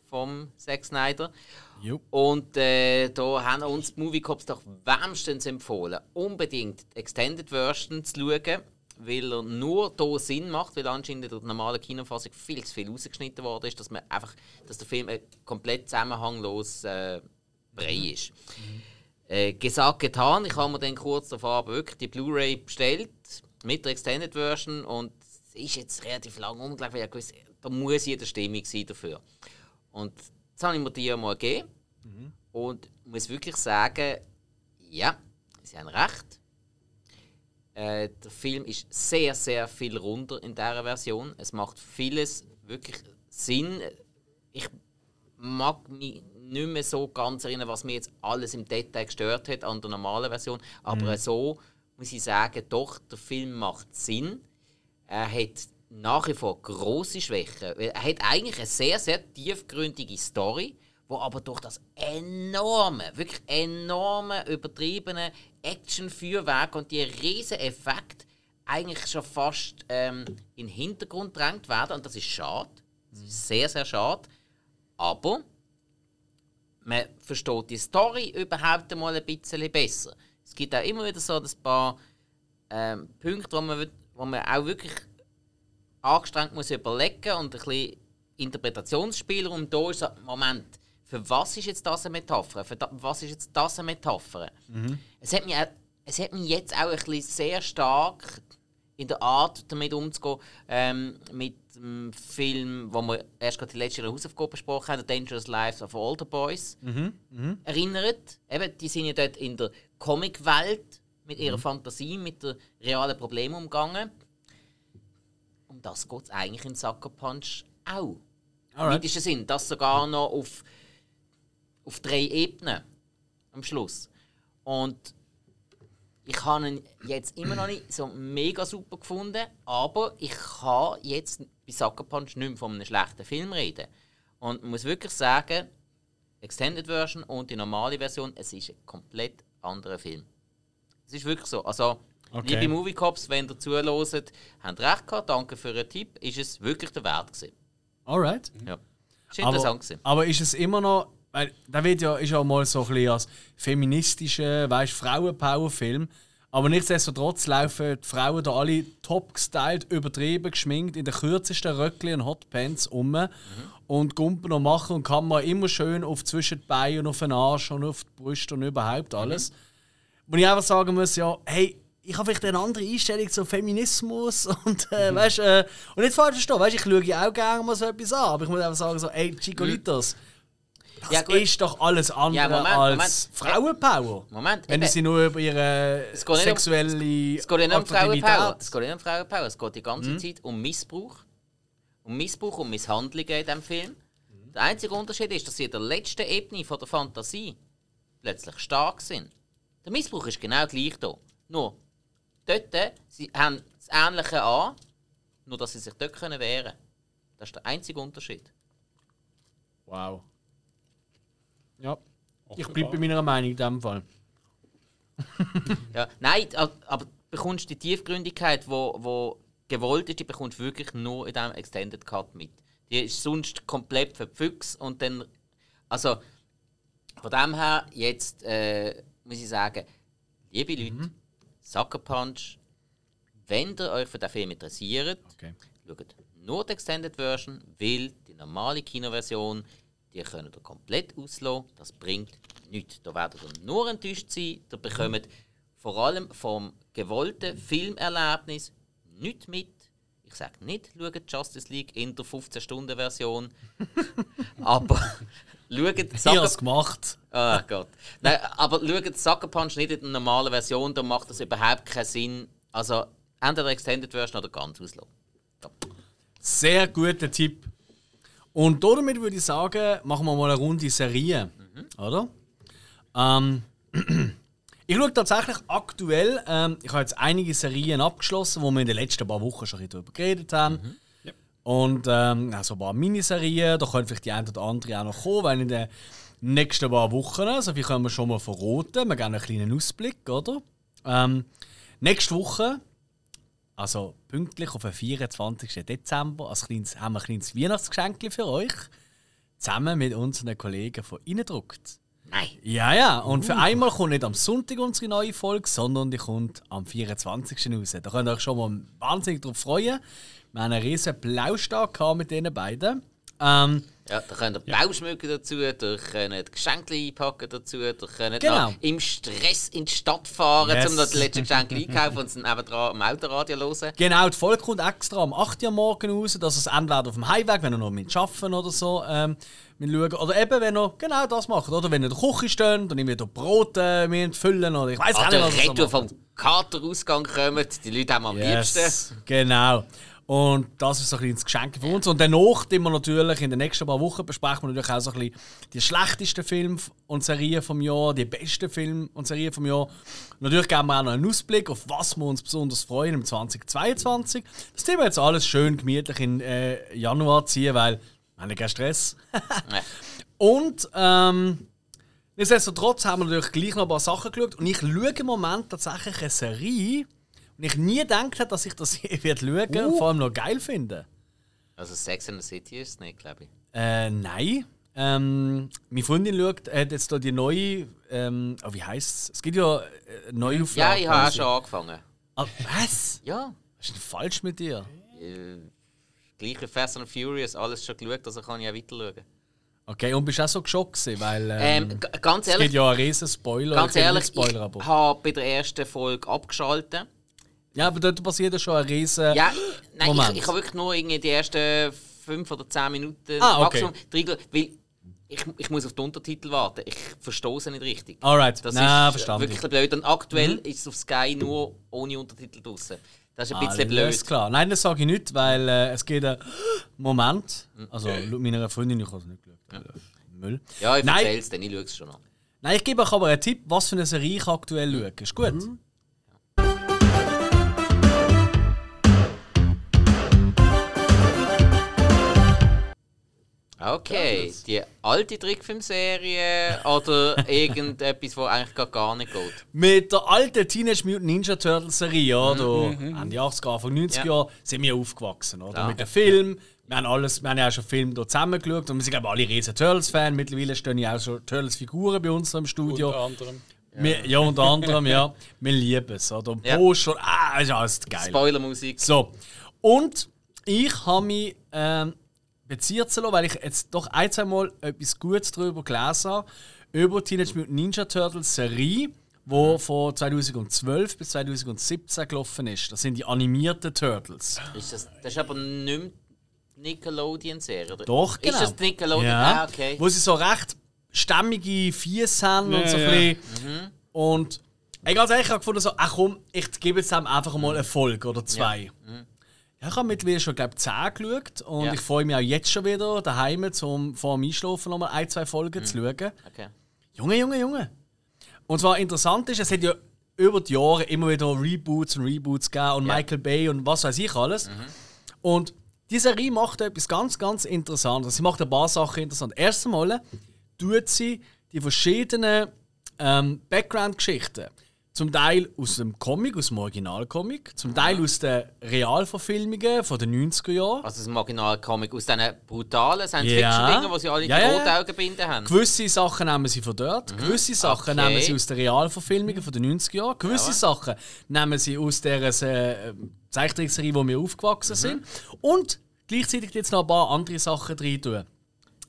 vom Zack Snyder. Jo. Und äh, da haben uns die Movie Cops doch wärmstens empfohlen, unbedingt die Extended Version zu schauen, weil er nur da Sinn macht, weil anscheinend in der normalen Kinofassung viel zu viel rausgeschnitten worden ist, dass man einfach, dass der Film komplett zusammenhanglos äh, Brei ist. Äh, gesagt, getan. Ich habe mir dann kurz davor wirklich die Blu-ray bestellt mit der Extended Version und es ist jetzt relativ lang umgelegt, weil ich gewusst, da muss jeder Stimmung sein dafür. Und jetzt habe ich mir die mal gegeben und muss wirklich sagen, ja, sie haben recht. Äh, der Film ist sehr, sehr viel runder in dieser Version. Es macht vieles wirklich Sinn. Ich mag mich nicht mehr so ganz erinnern, was mir jetzt alles im Detail gestört hat an der normalen Version. Aber Mhm. so muss ich sagen, doch, der Film macht Sinn. Er hat nach wie vor große Schwächen. Er hat eigentlich eine sehr, sehr tiefgründige Story, wo aber durch das enorme, wirklich enorme, übertriebene Action-Feuerwerk und die riesen Effekte eigentlich schon fast ähm, in den Hintergrund drängt werden. Und das ist schade. Das ist sehr, sehr schade. Aber man versteht die Story überhaupt einmal ein bisschen besser. Es gibt auch immer wieder so ein paar ähm, Punkte, wo man, wo man auch wirklich angestrengt muss überlegen und ein bisschen Interpretationsspieler und da ist Moment, für was ist jetzt das eine Metapher? Für da, was ist jetzt das eine Metapher? Es, hat mich es hat mich jetzt auch ein bisschen sehr stark in der Art damit umzugehen, ähm, mit dem Film, wo wir erst gerade die letzte Hausaufgabe besprochen haben, The Dangerous Lives of Older Boys, erinnert. Eben, die sind ja dort in der Comicwelt mit ihrer Fantasie, mit den realen Problemen umgegangen. Um das geht es eigentlich in Sucker Punch auch. Im weitesten Sinn. Das sogar noch auf, auf drei Ebenen am Schluss. Und ich habe ihn jetzt immer noch nicht so mega super gefunden, aber ich kann jetzt bei Sucker Punch nicht mehr von einem schlechten Film reden. Und man muss wirklich sagen, Extended Version und die normale Version, es ist ein komplett anderer Film. Es ist wirklich so. Also, Okay. liebe Movie Cops, wenn ihr zuhört, habt recht gehabt, danke für den Tipp, ist es wirklich der Wert gewesen. Alright. Ja. Ist interessant Aber, gewesen. aber ist es immer noch. Weil, der wird ja, ist ja mal so ein bisschen als feministischer, weißt Frauen-Power-Film. Aber nichtsdestotrotz laufen die Frauen da alle top gestylt, übertrieben geschminkt, in den kürzesten Röckli und Hotpants um. Und Gumpen und machen und kann man immer schön auf zwischen die Beine und auf den Arsch und auf die Brüste und überhaupt alles. Wo ich einfach sagen muss, ja, hey, ich habe vielleicht eine andere Einstellung zu Feminismus und äh, weißt, äh, und nicht falsch verstehen, weißt, ich schaue auch gerne mal so etwas an, aber ich muss einfach sagen so, ey, Chicolitos, das Ja, ist doch alles andere Ja, Moment, als Frauenpower. Moment, Wenn sie nur über ihre Es geht nicht um- sexuelle Es geht nicht um Frauenpower. Es geht nicht um Frauenpower. Es geht die ganze Mhm. Zeit um Missbrauch. Um Missbrauch und Misshandlungen in diesem Film. Der einzige Unterschied ist, dass sie in der letzten Ebene von der Fantasie plötzlich stark sind. Der Missbrauch ist genau gleich da. Nur, dort, sie haben das Ähnliche an, nur dass sie sich dort können wehren können. Das ist der einzige Unterschied. Wow. Ja. Ich bleibe bei meiner Meinung in dem Fall. Ja, nein, aber du bekommst die Tiefgründigkeit, wo, wo gewollt ist, die bekommst du wirklich nur in diesem Extended Cut mit. Die ist sonst komplett verpfüchst und dann. Also, von dem her, jetzt äh, muss ich sagen, liebe Leute, Sucker Punch, wenn ihr euch für den Film interessiert, Okay. schaut nur die Extended Version, weil die normale Kinoversion, die könnt ihr komplett auslassen. Das bringt nichts. Da werdet ihr nur enttäuscht sein. Da bekommt vor allem vom gewollten Filmerlebnis nichts mit. Ich sage nicht, schaut Justice League in der 15-Stunden-Version. aber schaut Ich Sucker es gemacht. Oh Gott. Nein, aber schaut Sucker Punch nicht in der normalen Version, da macht das überhaupt keinen Sinn. Also entweder Extended Version oder ganz auslassen. Ja. Sehr guter Tipp. Und damit würde ich sagen, machen wir mal eine Runde Serien. Oder? Ähm, ich schaue tatsächlich aktuell, ähm, ich habe jetzt einige Serien abgeschlossen, wo wir in den letzten paar Wochen schon ein darüber geredet haben. Und ähm, also ein paar Miniserien, da können vielleicht die eine oder andere auch noch kommen, weil in den nächsten paar Wochen, also wir können wir schon mal verraten, wir geben einen kleinen Ausblick, oder? Ähm, nächste Woche also pünktlich auf den 24. Dezember als kleines, haben wir ein kleines Weihnachtsgeschenk für euch. Zusammen mit unseren Kollegen von Innendruckt. Nein. Ja, ja. Und für einmal kommt nicht am Sonntag unsere neue Folge, sondern die kommt am 24. raus. Da könnt ihr euch schon mal wahnsinnig darauf freuen. Wir haben einen riesen Blaustag mit diesen beiden. Ähm, Ja, da könnt ihr Bauschmücken dazu, ihr könnt Geschenke einpacken dazu, ihr könnt Genau. im Stress in die Stadt fahren, Yes. um noch die letzten Geschenke einkaufen und es dann nebendran am Autoradio hören. Genau, die Folge kommt extra am 8 Uhr morgen raus, dass es entweder auf dem Heimweg, wenn ihr noch mit arbeiten oder so, ähm, mit schauen, oder eben, wenn ihr genau das macht, oder wenn ihr in der Küche steht und irgendwie Brot äh, füllen oder ich weiß gar nicht, Oder was so macht. vom Katerausgang kommen, die Leute haben am liebsten. Yes, genau. Und das ist so ein bisschen das Geschenk für uns. Und danach, wir natürlich in den nächsten paar Wochen, besprechen wir natürlich auch so ein bisschen die schlechtesten Filme und Serien vom Jahr, die besten Filme und Serien vom Jahr. Natürlich geben wir auch noch einen Ausblick, auf was wir uns besonders freuen im 2022. Das Thema jetzt alles schön gemütlich in äh, Januar ziehen, weil keinen Stress. und ähm, nichtsdestotrotz haben wir natürlich gleich noch ein paar Sachen geschaut. Und ich schaue im Moment tatsächlich eine Serie, und ich nie gedacht habe, dass ich das je wird schauen und vor allem noch geil finde. Also Sex in the City ist es nicht, glaube ich. Äh, nein. Ähm, meine Freundin schaut, hat jetzt da die neue, ähm, oh, wie heißt es? Es gibt ja äh, Neuauflage. Ja, ich habe auch schon angefangen. Ah, was? Ja. Was ist denn falsch mit dir? Äh, gleich wie Fast and Furious, alles schon geschaut, also kann ich auch weiter schauen. Okay, und bist auch so geschockt gewesen, weil ähm, Ähm, ganz es ehrlich, gibt ja einen riesen Spoiler. ganz ehrlich, Spoiler, ich habe bei der ersten Folge abgeschaltet. Ja, aber dort passiert ja schon ein riesen... Ja, nein, Moment. ich, ich habe wirklich nur irgendwie die ersten fünf oder zehn Minuten Ah, okay. Maximum reingeschaut, weil ich, ich muss auf die Untertitel warten. Ich verstehe sie nicht richtig. Alright, Das nein, ist verstanden. wirklich blöd. Und aktuell ist es auf Sky nur ohne Untertitel draußen. Das ist ein bisschen Alles blöd. klar. Nein, das sage ich nicht, weil äh, es geht einen Moment. Hm. Also, laut meiner Freundin, ich habe es nicht geschaut. Äh, Müll. Ja, ich Nein. erzähle es dann, ich schaue es schon an. Nein, ich gebe euch aber einen Tipp, was für eine Serie ich aktuell schaue. Ist gut? Okay, die alte Trickfilmserie oder irgendetwas, wo eigentlich gar, gar nicht geht. Mit der alten Teenage Mutant Ninja Turtles Serie, oder? Ende 80er, Anfang 90er Ja. Jahre, sind wir aufgewachsen, oder? Klar. Mit dem Film. Wir haben, alles, wir haben ja auch schon Filme hier zusammengeschaut und wir sind glaube ich, alle riesen Turtles-Fans. Mittlerweile stehen ja auch schon Turtles-Figuren bei uns im Studio. Unter anderem. Wir, ja, unter anderem, ja. Wir lieben es, oder? Und Ja. Poster, ah, ist alles geil. Spoilermusik. So. Und ich habe mich ähm, beziert zu lassen, weil ich jetzt doch ein, zwei Mal etwas Gutes darüber gelesen habe, über die Teenage Mutant Ninja Turtles Serie, die von 2012 bis 2017 gelaufen ist. Das sind die animierten Turtles. Ist das, das ist aber nicht Nickelodeon-Serie, oder? Doch, genau. Ist das die Nickelodeon? Ja. Ah, okay. Wo sie so recht stämmige Fies haben und Ja, so ein ja. bisschen. Und ey, ganz ehrlich, ich habe gefunden, so, ach komm, ich gebe jetzt dem einfach mal eine Folge oder zwei. Ja, ich habe mittlerweile schon, glaube ich, 10 geschaut und Ja. ich freue mich auch jetzt schon wieder daheim, zum vor dem Einschlafen noch mal ein, zwei Folgen zu schauen. okay. Junge, Junge, Junge. Und zwar interessant ist, es hat ja über die Jahre immer wieder Reboots und Reboots gegeben und Ja. Michael Bay und was weiß ich alles. Und die Serie macht etwas ganz, ganz Interessantes. Sie macht ein paar Sachen interessant. Erstens tut sie die verschiedenen ähm, Background-Geschichten, zum Teil aus dem Comic, aus dem Originalcomic, zum Teil aus den Realverfilmungen von den 90er Jahren. Also das Original-Comic aus diesen brutalen Ja. Science-Fiction-Dingen, wo sie alle Ja, die ja, ja. Rotaugenbinden haben. Gewisse Sachen nehmen sie von dort, gewisse Sachen Mhm. Okay. nehmen sie aus den Realverfilmungen von den 90er Jahren, gewisse Sachen nehmen sie aus der äh, Zeichentrickserie, wo wir Mhm. aufgewachsen sind. Und gleichzeitig jetzt noch ein paar andere Sachen rein tun.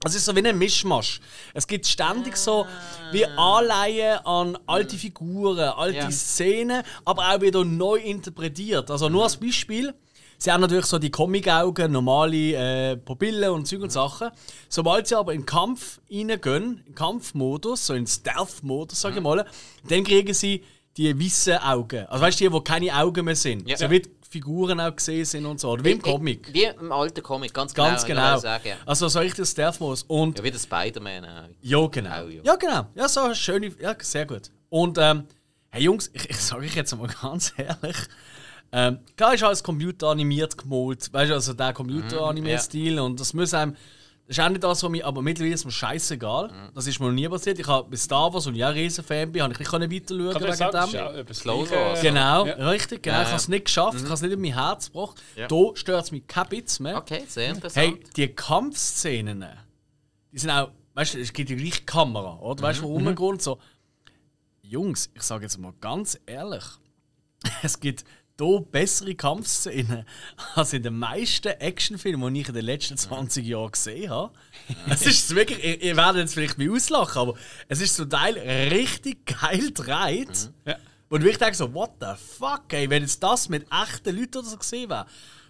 Es ist so wie ein Mischmasch. Es gibt ständig so wie Anleihen an alte Figuren, alte Ja. Szenen, aber auch wieder neu interpretiert. Also nur als Beispiel. Sie haben natürlich so die Comic-Augen, normale äh, Pupillen und Zeug und Sachen. Sobald sie aber in den Kampf reingehen, in den Kampfmodus, so in Stealth-Modus, sage ich mal, dann kriegen sie die weißen Augen. Also weißt du, die, wo keine Augen mehr sind. Ja. So wie die Figuren auch gesehen sind und so. Oder wie im Comic. Wie im alten Comic, ganz genau. Ganz wollte genau. Sagen. Also so richtig Stealth-Modus. Und Ja, wie der Spider-Man. auch. ja, genau. Auch, ja. Ja, genau. Ja, so eine schöne. Ja, sehr gut. Und, ähm, hey Jungs, ich, ich sage euch jetzt mal ganz ehrlich. Ähm, klar ist alles computeranimiert gemalt, weißt du, also der computeranimierte ja. Stil und das muss einem. Das ist auch nicht das, was mich, aber mittlerweile ist mir scheißegal. Das ist mir noch nie passiert. Ich habe bei Star Wars, und ich auch ein riesen Fan bin, habe ich nicht können weiter schauen Kann man wegen sagen, das dem. ist ja etwas Gleiches. Wars. Genau, Ja. richtig, genau. Ja, Ich habe es nicht geschafft, ich habe es nicht in mein Herz gebracht. Ja. Da stört es mich kein bisschen mehr. Okay, sehr interessant. Hey, die Kampfszenen, die sind auch, weißt du, es gibt die gleiche Kamera, oder? Weißt du, wo rumgeht und so. Jungs, ich sage jetzt mal ganz ehrlich, es gibt hier bessere Kampfszenen als in den meisten Actionfilmen, die ich in den letzten 20 Jahren gesehen habe. Es ist wirklich, ihr, ihr werdet jetzt vielleicht mich auslachen, aber es ist zum Teil richtig geil gedreht. Ja. Und ich denke so, what the fuck, ey, wenn jetzt das mit echten Leuten oder so gesehen wäre,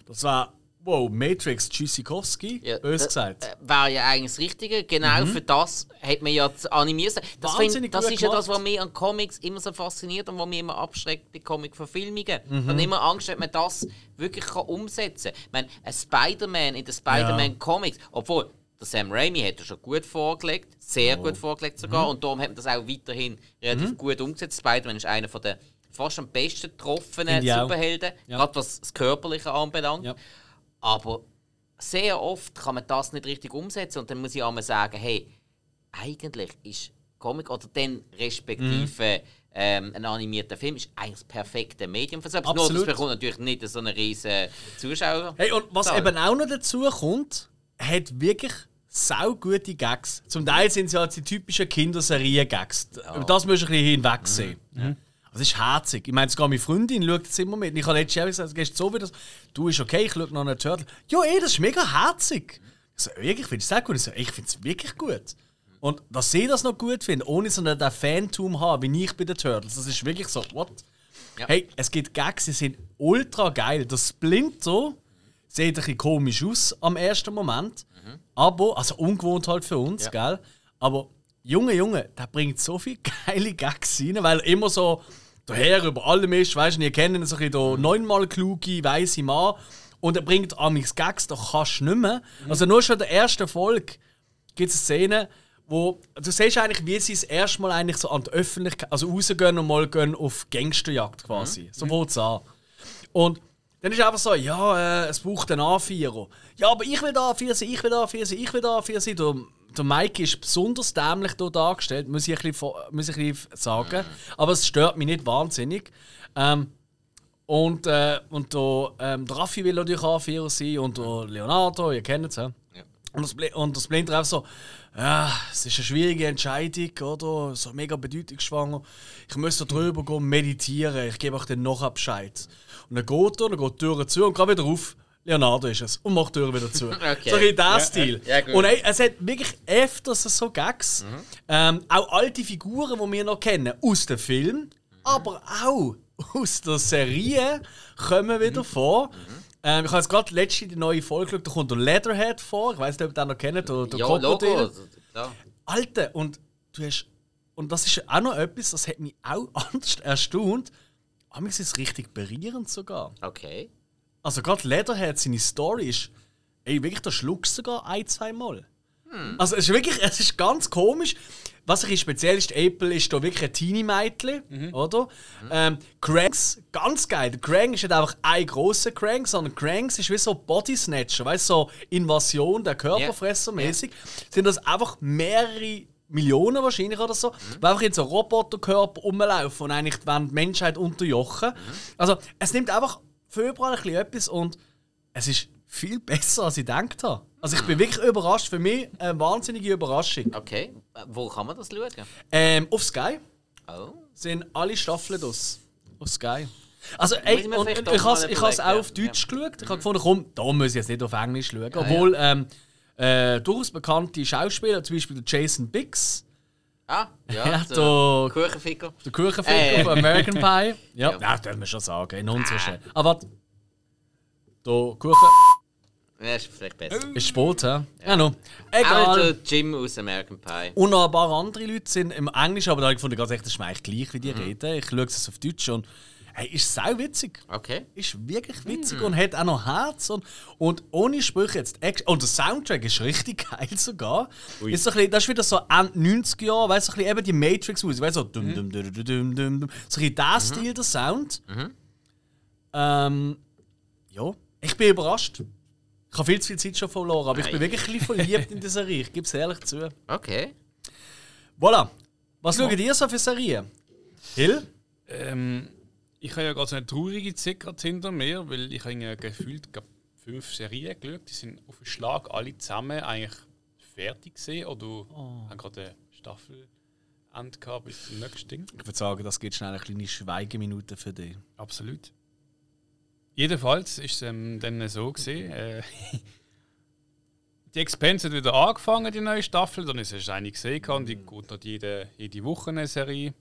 das war wow, Matrix Tschüssikowski, Ja, bös das, gesagt. äh, Wäre ja eigentlich das Richtige. Genau für das hat man ja das animiert. Das, find, das ist ja das, was mich an Comics immer so fasziniert und was mich immer abschreckt bei Comic-Verfilmungen. Mhm. Und immer Angst, dass man das wirklich kann umsetzen kann. Ich meine, ein Spider-Man in den Spider-Man-Comics, obwohl der Sam Raimi hat er schon gut vorgelegt, Oh. sehr gut vorgelegt sogar, Mhm. und darum hat man das auch weiterhin relativ gut umgesetzt. Spider-Man ist einer von der fast am besten getroffenen. Superhelden, Ja. gerade was das Körperliche anbelangt. Ja. Aber sehr oft kann man das nicht richtig umsetzen und dann muss ich einmal sagen, hey, eigentlich ist Comic oder dann respektive ähm, ein animierter Film ist eigentlich das perfekte Medium für so etwas. Nur das bekommt natürlich nicht so eine riesen Zuschauer. Hey, und was Zahl. eben auch noch dazu kommt, hat wirklich saugute Gags. Zum Teil sind es ja die typischen Kinderserien-Gags. Über das musst du ein bisschen hinwegsehen. Mhm. Das ist herzig. Ich meine, sogar meine Freundin schaut das immer mit. Ich habe letztes Jahr gesagt, gehst so wieder. Du ist okay, ich schaue noch einen Turtle. Ja, ey, das ist mega herzig. Ich so, wirklich, finde ich sehr gut. Ich so, ich finde es wirklich gut. Und dass sie das noch gut finden, ohne so einen Fantum haben, wie ich bei den Turtles, das ist wirklich so, what? Ja. Hey, es gibt Gags, die sind ultra geil. Das Splinter sieht ein bisschen komisch aus am ersten Moment. Aber, also ungewohnt halt für uns, Ja. gell? Aber Junge, Junge, der bringt so viele geile Gags rein, weil er immer so daher über allem ist, weißt du, ihr kennt ihn so ein bisschen neunmal kluge, weise Mann. Und er bringt amix Gags, da kannst du nicht mehr. Also nur schon in der ersten Folge gibt es Szenen, wo du siehst eigentlich, wie sie das erste Mal eigentlich so an die Öffentlichkeit, also rausgehen und mal gehen auf Gangsterjagd quasi. So fängt es an. Und dann ist einfach so, ja, äh, es braucht einen A4. Ja, aber ich will da A4 sein, ich will da A4 sein, ich will da A4 sein. Der Mike ist besonders dämlich hier dargestellt, muss ich ein bisschen, muss ich ein bisschen sagen. Aber es stört mich nicht wahnsinnig. Ähm, und, äh, und der, ähm, der Raffi will natürlich A4 sein und der Leonardo, ihr kennt es ja. Und das, Bl- und das einfach so, ja, es ist eine schwierige Entscheidung, oder? So mega bedeutungsschwanger. Ich drüber gehen meditieren, ich gebe euch dann noch Bescheid. Und dann geht er, dann geht die Tür zu und gerade wieder auf. Leonardo ist es und macht die Tür wieder zu. Okay. So in diesem Stil. ja, und ey, es hat wirklich öfters so Gags. Ähm, auch alte Figuren, die wir noch kennen, aus dem Film, aber auch aus der Serie, kommen wieder vor. Ähm, ich habe jetzt gerade letzte die neue Folge geschaut, da kommt der Leatherhead vor. Ich weiß nicht, ob ihr den noch kennt, der, der Ja, Krokodil. Ja. Alter, und du hast. Und das ist auch noch etwas, das hat mich auch anders erstaunt. Aber ist es richtig berührend sogar. Okay. Also gerade Leatherhead, seine Story ist. Ey, wirklich, da schluckst du sogar ein, zwei Mal. Also es ist wirklich, es ist ganz komisch. Was bisschen speziell ist, April ist da wirklich ein Teenie-Mädchen, oder? Ähm, Cranks, ganz geil. Der Crank ist nicht einfach ein großer Crank, sondern Cranks ist wie so Body Snatcher, weißt du, so Invasion der Körperfresser mäßig. Sind das einfach mehrere Millionen wahrscheinlich oder so, die einfach in so Roboterkörper rumlaufen und eigentlich die Menschheit unterjochen. Also es nimmt einfach für überall ein bisschen etwas und es ist viel besser, als ich gedacht habe. Also ich bin wirklich überrascht. Für mich eine wahnsinnige Überraschung. Okay. Wo kann man das schauen? Ähm, auf Sky Oh. sind alle Staffeln aus. Auf Sky. Also, ey, ich und, ich auch habe ich has auch auf Deutsch ja. geschaut. Ich habe gefunden, komm, da muss ich jetzt nicht auf Englisch schauen. Obwohl ähm, äh, durchaus bekannte Schauspieler, zum Beispiel Jason Biggs, Ah, ja. Ja, der Kuchenficker. der Kuchenficker Äh. American Pie. Ja, Ja. ja. das können wir schon sagen, in unserer Stelle. Aber warte. Der Kuchen Ja, ist vielleicht besser. ist spät, hä? Ja, no. Auch Egal. der Jim aus American Pie. Und noch ein paar andere Leute sind im Englischen, aber da habe ich gefunden, ganz echt, das ist mir eigentlich gleich, wie die Mhm. reden. Ich schaue es auf Deutsch und hey, ist sau witzig. Okay. Ist wirklich Mhm. witzig und hat auch noch Herz und, und ohne Sprüche jetzt. Und der Soundtrack ist richtig geil sogar. Ist so ein bisschen, das ist wieder so Ende 90er Jahre, weißt du, so ein bisschen eben die Matrix-Musik, weißt du, so dum, dum, dum, dum, dum, dum, dum. So ein bisschen der Stil, der Sound. Ähm, ja, ich bin überrascht. Ich habe viel zu viel Zeit schon verloren, aber ich bin Nein. wirklich ein bisschen verliebt in die Serie, ich gebe es ehrlich zu. Okay. Voilà. Was schaut ihr so für Serien? Hill? Ähm, ich habe ja gerade so eine traurige Zeit hinter mir, weil ich habe irgendwie gefühlt fünf Serien geschaut. Die sind auf den Schlag alle zusammen eigentlich fertig gesehen oder haben gerade eine Staffel End gehabt bis zum nächsten Ding. Ich würde sagen, das gibt schnell eine kleine Schweigeminute für dich. Absolut. Jedenfalls ist es ähm, dann so gesehen. Äh, die Expense hat wieder angefangen, die neue Staffel. Dann ist es eine gesehen und die geht noch jede, jede Woche eine Serie,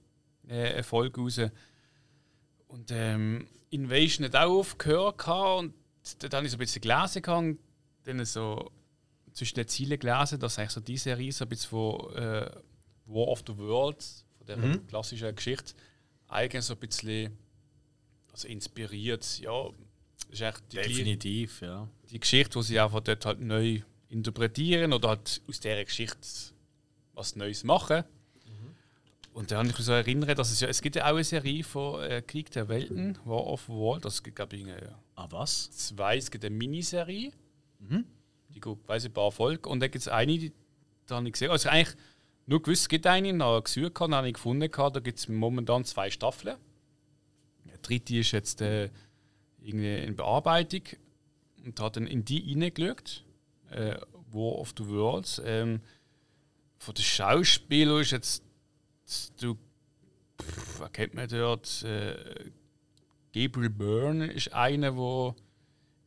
äh, eine Folge raus. Und ähm, Invasion hat auch aufgehört und da habe ich so ein bisschen gelesen, gehabt, dann so zwischen den Zielen gelesen, dass eigentlich so diese Serie so ein bisschen von äh, War of the Worlds, von der Mhm. klassischen Geschichte, eigentlich so ein bisschen also inspiriert. Ja, ist echt die, gleiche- Definitiv, ja. die Geschichte, die sie einfach dort halt neu interpretieren oder halt aus dieser Geschichte was Neues machen. Und da habe ich mich so erinnert, dass es ja, es gibt ja auch eine Serie von äh, Krieg der Welten, War of War, das gibt glaube ich eine Ah, was? zwei, es gibt eine Miniserie, die geht, weiß ich, ein paar Folgen und dann gibt es eine, die da habe ich gesehen, also eigentlich nur gewusst, es gibt eine, noch gesucht, habe habe ich gefunden, da gibt es momentan zwei Staffeln. Die dritte ist jetzt äh, irgendwie in Bearbeitung und hat dann in die reingeschaut, äh, War of the Worlds. Ähm, von den Schauspielern ist jetzt, du, pff, wer kennt man dort? Äh, Gabriel Byrne ist einer, der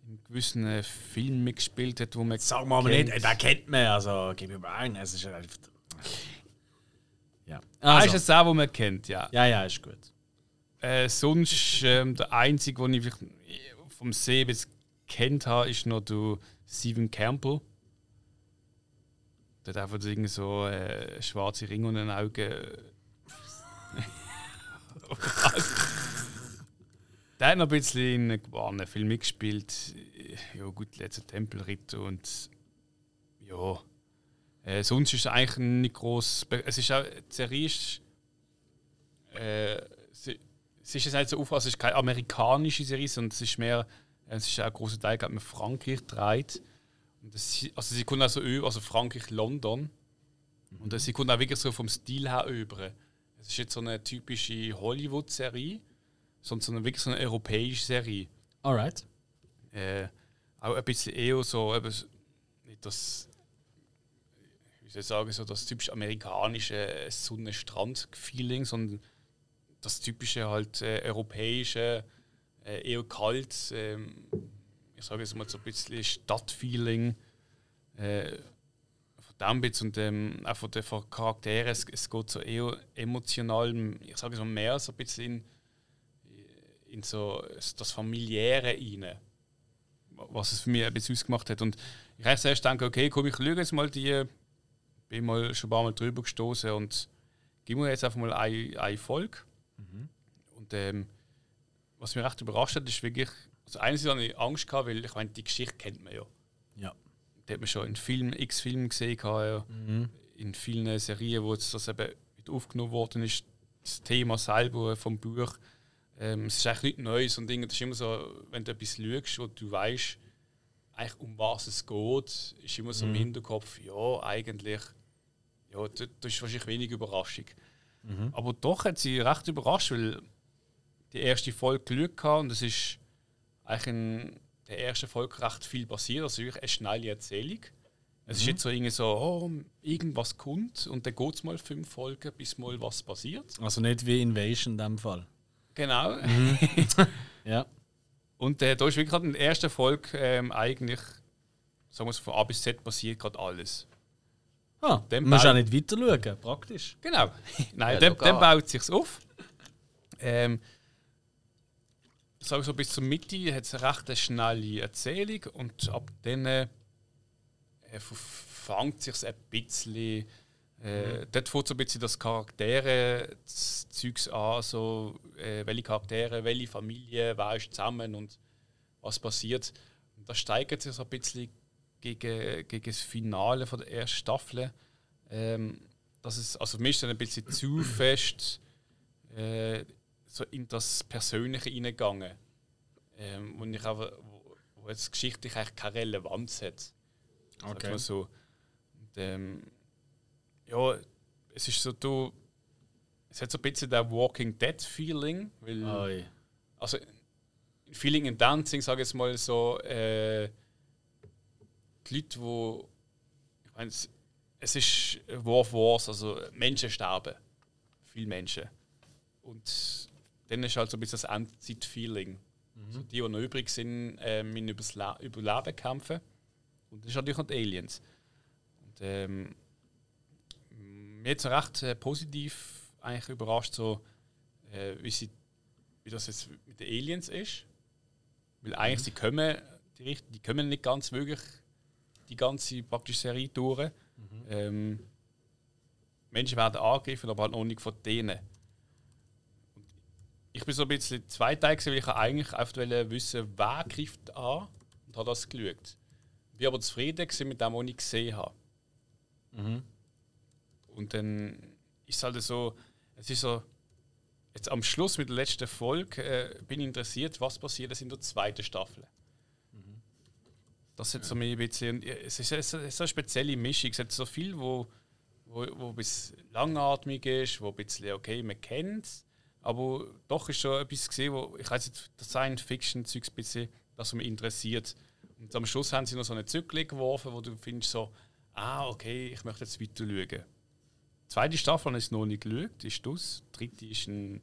in gewissen äh, Filmen mitgespielt hat, wo man Sag mal kennt. nicht, den kennt man, also gib mir mal ein, es ist einfach. Ja. Ah, ist Also, es auch, wo man kennt, ja. ja, ja, ist gut. Äh, sonst ähm, der einzige, den ich vom See bis kennt habe, ist noch der Stephen Campbell. Der hat einfach irgendwie so äh, schwarze Ringe und ein Auge. der hat noch ein bisschen in einem Film mitgespielt. Ja, gut, letzter Tempelritt und ja. Äh, sonst ist es eigentlich nicht groß. Es ist auch, die Serie ist. Äh, sie, ist jetzt nicht so auf, also es ist keine amerikanische Serie, sondern es ist mehr, es ist auch ein großer Teil gerade mit Frankreich dreht. Und das, also sie kommt also über, also Frankreich, London. Und das, sie kommt auch wirklich so vom Stil her über. Es ist jetzt so eine typische Hollywood-Serie, sondern so eine, wirklich so eine europäische Serie. Alright. Äh, auch ein bisschen eher so, eben, so- nicht das, wie soll ich sagen, so das typisch amerikanische Sonne-Strand-Feeling, sondern das typische halt äh, europäische, äh, eher kalt, ähm, ich sage jetzt mal so ein bisschen Stadtfeeling. Äh, von dem Bits und ähm, auch von den Charakteren, es, es geht so eher emotional, ich sage es mal mehr so ein bisschen in, in so das Familiäre rein was es für mich ein bisschen ausgemacht hat. Und ich habe zuerst gedacht, okay, komm, ich schaue jetzt mal die, bin mal schon ein paar Mal drüber gestoßen und gib mir jetzt einfach mal eine, eine Folge. Und ähm, was mich recht überrascht hat, ist wirklich, also einerseits hatte ich Angst gehabt, weil ich meine, die Geschichte kennt man ja. Ja. Die hat man schon in Filmen, x Filmen gesehen, ja. in vielen Serien, wo jetzt das eben aufgenommen worden ist, das Thema selber vom Buch. Ähm, es ist eigentlich nichts Neues und Dinge. Das ist immer so, wenn du etwas schaust, wo du weißt, eigentlich um was es geht, ist immer so im Hinterkopf, ja, eigentlich, ja, das, ist wahrscheinlich wenig Überraschung. Aber doch hat sie recht überrascht, weil die erste Folge geschaut gehabt und es ist eigentlich in der ersten Folge recht viel passiert, also wirklich eine schnelle Erzählung. Es ist jetzt so irgendwie so, oh, irgendwas kommt und dann geht es mal fünf Folgen, bis mal was passiert. Also nicht wie Invasion in dem Fall. Genau. Ja. Und äh, da ist wirklich gerade in der ersten Folge ähm, eigentlich, sagen wir so, von A bis Z passiert gerade alles. Ah, du musst Bau- auch nicht weiter schauen, praktisch. Genau. Nein, Ja, dann, dann baut es sich auf. Ähm, sage so, bis zur Mitte hat es eine recht schnelle Erzählung und ab dann äh, verfangt sich ein bisschen. Äh, Dort fängt so ein bisschen das Charaktere das Zeugs an, so, äh, welche Charaktere, welche Familie, wer ist zusammen und was passiert. Und das steigert sich so ein bisschen gegen, gegen das Finale von der ersten Staffel. Ähm, dass es, also für mich ist dann ein bisschen zu fest äh, so in das Persönliche hineingegangen. Ähm, wo, ich aber, wo, wo jetzt geschichtlich eigentlich keine Relevanz hat. Okay. so. Und, ähm, ja, es ist so, du, es hat so ein bisschen der Walking Dead Feeling, weil Oi. also in Feeling and Dancing, sage ich jetzt mal so, äh, die Leute, wo ich meine, es, es ist War of Wars, also Menschen sterben, viele Menschen. Und dann ist halt so ein bisschen das Endzeit-Feeling. So die, die noch übrig sind, äh, müssen übers Le Überleben kämpfen. Und das ist natürlich noch die Aliens. Und ähm, mir hat es recht äh, positiv eigentlich überrascht, so, äh, wie, sie, wie das jetzt mit den Aliens ist. Weil eigentlich sie kommen, die, die kommen nicht ganz wirklich die ganze praktische Serie durch. Ähm, Menschen werden angegriffen, aber halt noch nicht von denen. Ich bin so ein bisschen zweiteilig, weil ich eigentlich einfach wissen, wer greift an und habe das geschaut. Ich bin aber zufrieden mit dem, was ich gesehen habe. Und dann ist es halt so, es ist so, jetzt am Schluss mit der letzten Folge äh, bin ich interessiert, was passiert jetzt in der zweiten Staffel. Das ist so ein bisschen, es ist, es ist so eine spezielle Mischung. Es hat so viel, wo, wo, wo bisschen langatmig ist, wo ein bisschen, okay, man kennt es, aber doch ist schon etwas gesehen, wo, ich weiß nicht, das Science-Fiction-Zeug ein bisschen, das mich interessiert. Und am Schluss haben sie noch so eine Zückel geworfen, wo du findest so, ah, okay, ich möchte jetzt weiter schauen. Die zweite Staffel ich noch nicht geschaut, ist das. Die dritte ist in,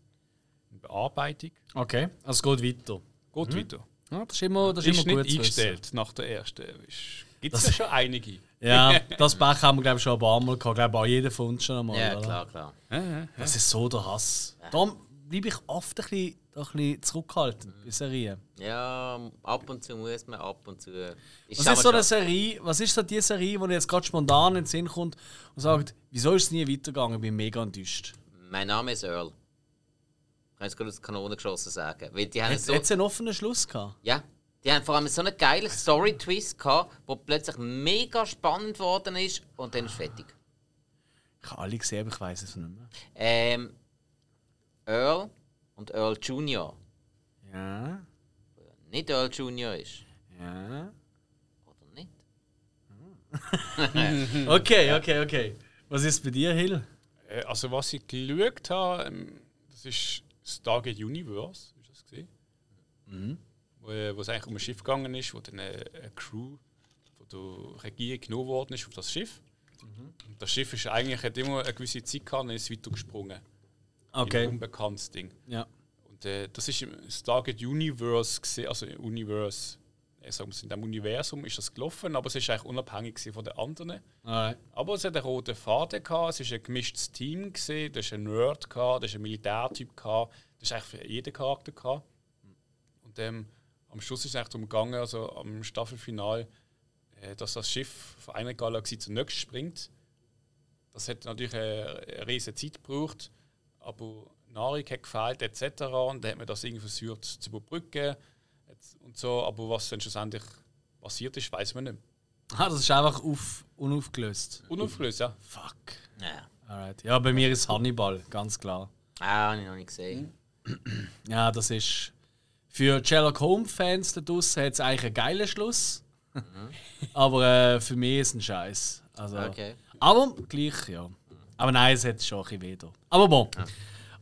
in Bearbeitung. Okay, also es geht weiter. Geht weiter. Ja, das ist immer, das ist Ist immer nicht gut wissen. eingestellt nach der ersten. Gibt es ja schon einige. Ja, das Pech haben wir glaube ich schon ein paar Mal gehabt. Ich glaube auch jeder von uns schon einmal. Ja, oder? klar, klar. Das ist so der Hass. Darum bleibe ich oft ein bisschen, ein bisschen zurückhaltend bei Serien. Ja, ab und zu muss man, ab und zu. Ich Was ist so eine Serie, was ist so die Serie, die jetzt gerade spontan in den Sinn kommt und sagt, wieso ist es nie weitergegangen? Ich bin mega enttäuscht. Mein Name ist Earl. Ich kann es gerade aus der Kanone geschossen sagen. Weil die haben Hat so, es einen offenen Schluss gehabt? ja, die haben vor allem so einen geilen Story-Twist gehabt, der plötzlich mega spannend geworden ist und dann ist fertig. Ich habe alle gesehen, aber ich weiß es nicht mehr. Ähm, Earl und Earl Junior. Ja, Nicht Earl Junior ist. ja. Oder nicht? Okay, okay, okay. Was ist bei dir, Hill? Äh, Also was ich geschaut habe, ähm, das ist Stargate Universe, ist das gesehen? Wo, äh, wo es eigentlich um ein Schiff gegangen ist, wo dann eine, eine Crew von der Regierung genommen worden ist auf das Schiff. Und das Schiff ist eigentlich, hat immer eine gewisse Zeit gehabt und ist weitergesprungen. Ein Okay. unbekanntes Ding. Ja. Und äh, das ist im Stargate Universe gesehen, also Universe, äh, sagen wir, in dem Universum ist das gelaufen, aber es ist eigentlich unabhängig von den anderen. Alright. Aber es hat einen roten Faden gehabt, es war ein gemischtes Team, gewesen, da ist ein Nerd, gehabt, da ist ein Militärtyp, gehabt, das ist eigentlich für jeden Charakter. Gehabt. Und ähm, am Schluss ist es eigentlich darum gegangen, also am Staffelfinal, äh, dass das Schiff von einer Galaxie zur nächsten springt. Das hat natürlich eine, eine riesige Zeit gebraucht, aber Nahrung hat gefehlt etc. Und dann hat man das irgendwie versucht zu überbrücken und so. Aber was dann schlussendlich passiert ist, weiß man nicht. Ah, das ist einfach auf, unaufgelöst. Unaufgelöst, ja. Fuck. Ja. Alright. Ja, bei mir ist Hannibal, ganz klar. Ah, habe ich noch nicht gesehen. Ja, das ist. Für Sherlock Holmes-Fans da draussen hat es eigentlich einen geilen Schluss. aber äh, für mich ist es ein Scheiß. Also, Okay. Aber gleich, ja. Aber nein, es hat schon ein bisschen weh da. Aber bon.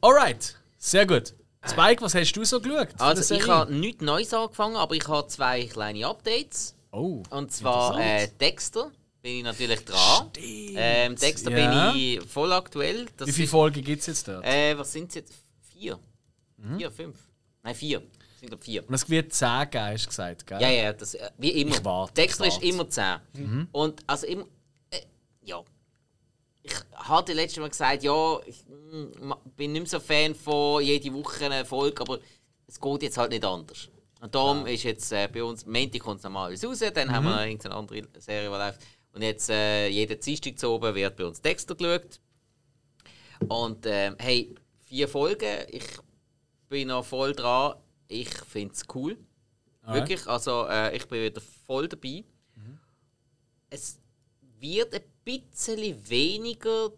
Alright, sehr gut. Spike, was hast du so geschaut? Also, ich habe nichts Neues angefangen, aber ich habe zwei kleine Updates. Oh. Und zwar äh. Dexter. Bin ich natürlich dran. Ähm, Dexter Ja. bin ich voll aktuell. Das Wie viele Folgen gibt es jetzt dort? Äh, was sind es jetzt? Vier? Mhm. Vier, fünf? Nein, vier. Es sind glaub vier. Und es wird 10 geben, hast du gesagt, gell? Ja, ja, das, äh, wie immer. Ich warte, Dexter ich ist warte. immer 10. Und also immer. Äh, ja. Ich hatte letztes Mal gesagt, ja, ich mm, bin nicht mehr so Fan von jede Woche eine Folge, aber es geht jetzt halt nicht anders. Und darum ist jetzt äh, bei uns, Montag kommt es normalerweise raus, dann haben wir noch irgendeine andere Serie, die läuft. Und jetzt, äh, jeden Dienstag zu oben wird bei uns Dexter geschaut. Und ähm, hey, vier Folgen, ich bin noch voll dran. Ich finde es cool. Alright. Wirklich, also äh, ich bin wieder voll dabei. Es wird ein bisschen weniger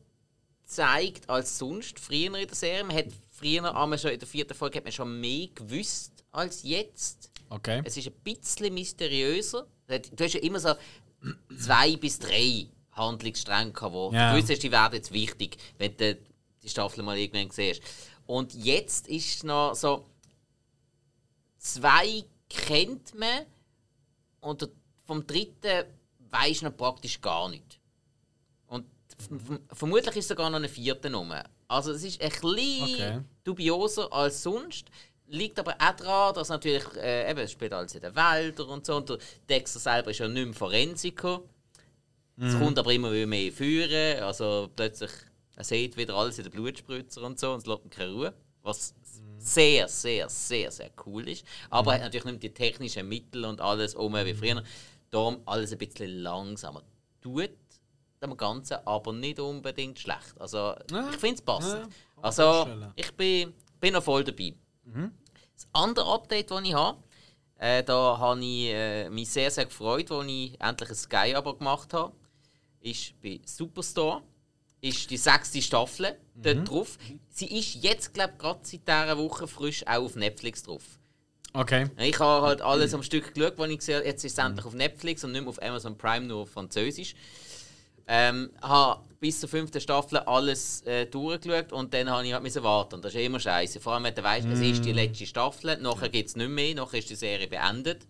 gezeigt als sonst früher in der Serie. Man hat früher einmal schon in der vierten Folge hat man schon mehr gewusst als jetzt. Okay. Es ist ein bisschen mysteriöser. Du hast ja immer so zwei bis drei Handlungsstränge wo Ja. du gewusst hast, die werden jetzt wichtig, wenn du die Staffel mal irgendwann siehst. Und jetzt ist es noch so, zwei kennt man und vom dritten weiß noch praktisch gar nicht. Und vermutlich ist sogar noch eine vierte Nummer. Also es ist ein bisschen Okay. dubioser als sonst. Liegt aber auch daran, dass natürlich, äh, eben, es spielt alles in den Wäldern und so. Und der Dexter selber ist ja nicht mehr Forensiker. Es kommt aber immer wieder mehr führen. Also plötzlich, er sieht wieder alles in den Blutspritzer und so und es lässt ihm keine Ruhe. Was sehr, sehr, sehr, sehr cool ist. Aber hat natürlich nicht die technischen Mittel und alles um wie früher. Darum alles ein bisschen langsamer. Tut dem Ganzen aber nicht unbedingt schlecht. Also Ja. ich finde es passend. Ja, also ich bin, bin noch voll dabei. Das andere Update, das ich habe, äh, da habe ich äh, mich sehr, sehr gefreut, als ich endlich ein Sky-Abo gemacht habe, ist bei Superstore. Ist die sechste Staffel dort drauf. Sie ist jetzt, glaube ich, gerade seit dieser Woche frisch auch auf Netflix drauf. Okay. Ich habe halt alles am Stück geschaut, wo ich gesehen habe, jetzt ist es endlich auf Netflix und nicht mehr auf Amazon Prime, nur auf Französisch. Ähm, habe bis zur fünften Staffel alles äh, durchgeschaut und dann habe ich halt müssen warten. Und das ist immer scheiße. Vor allem, wenn du weißt, es ist die letzte Staffel, nachher gibt es nicht mehr, nachher ist die Serie beendet.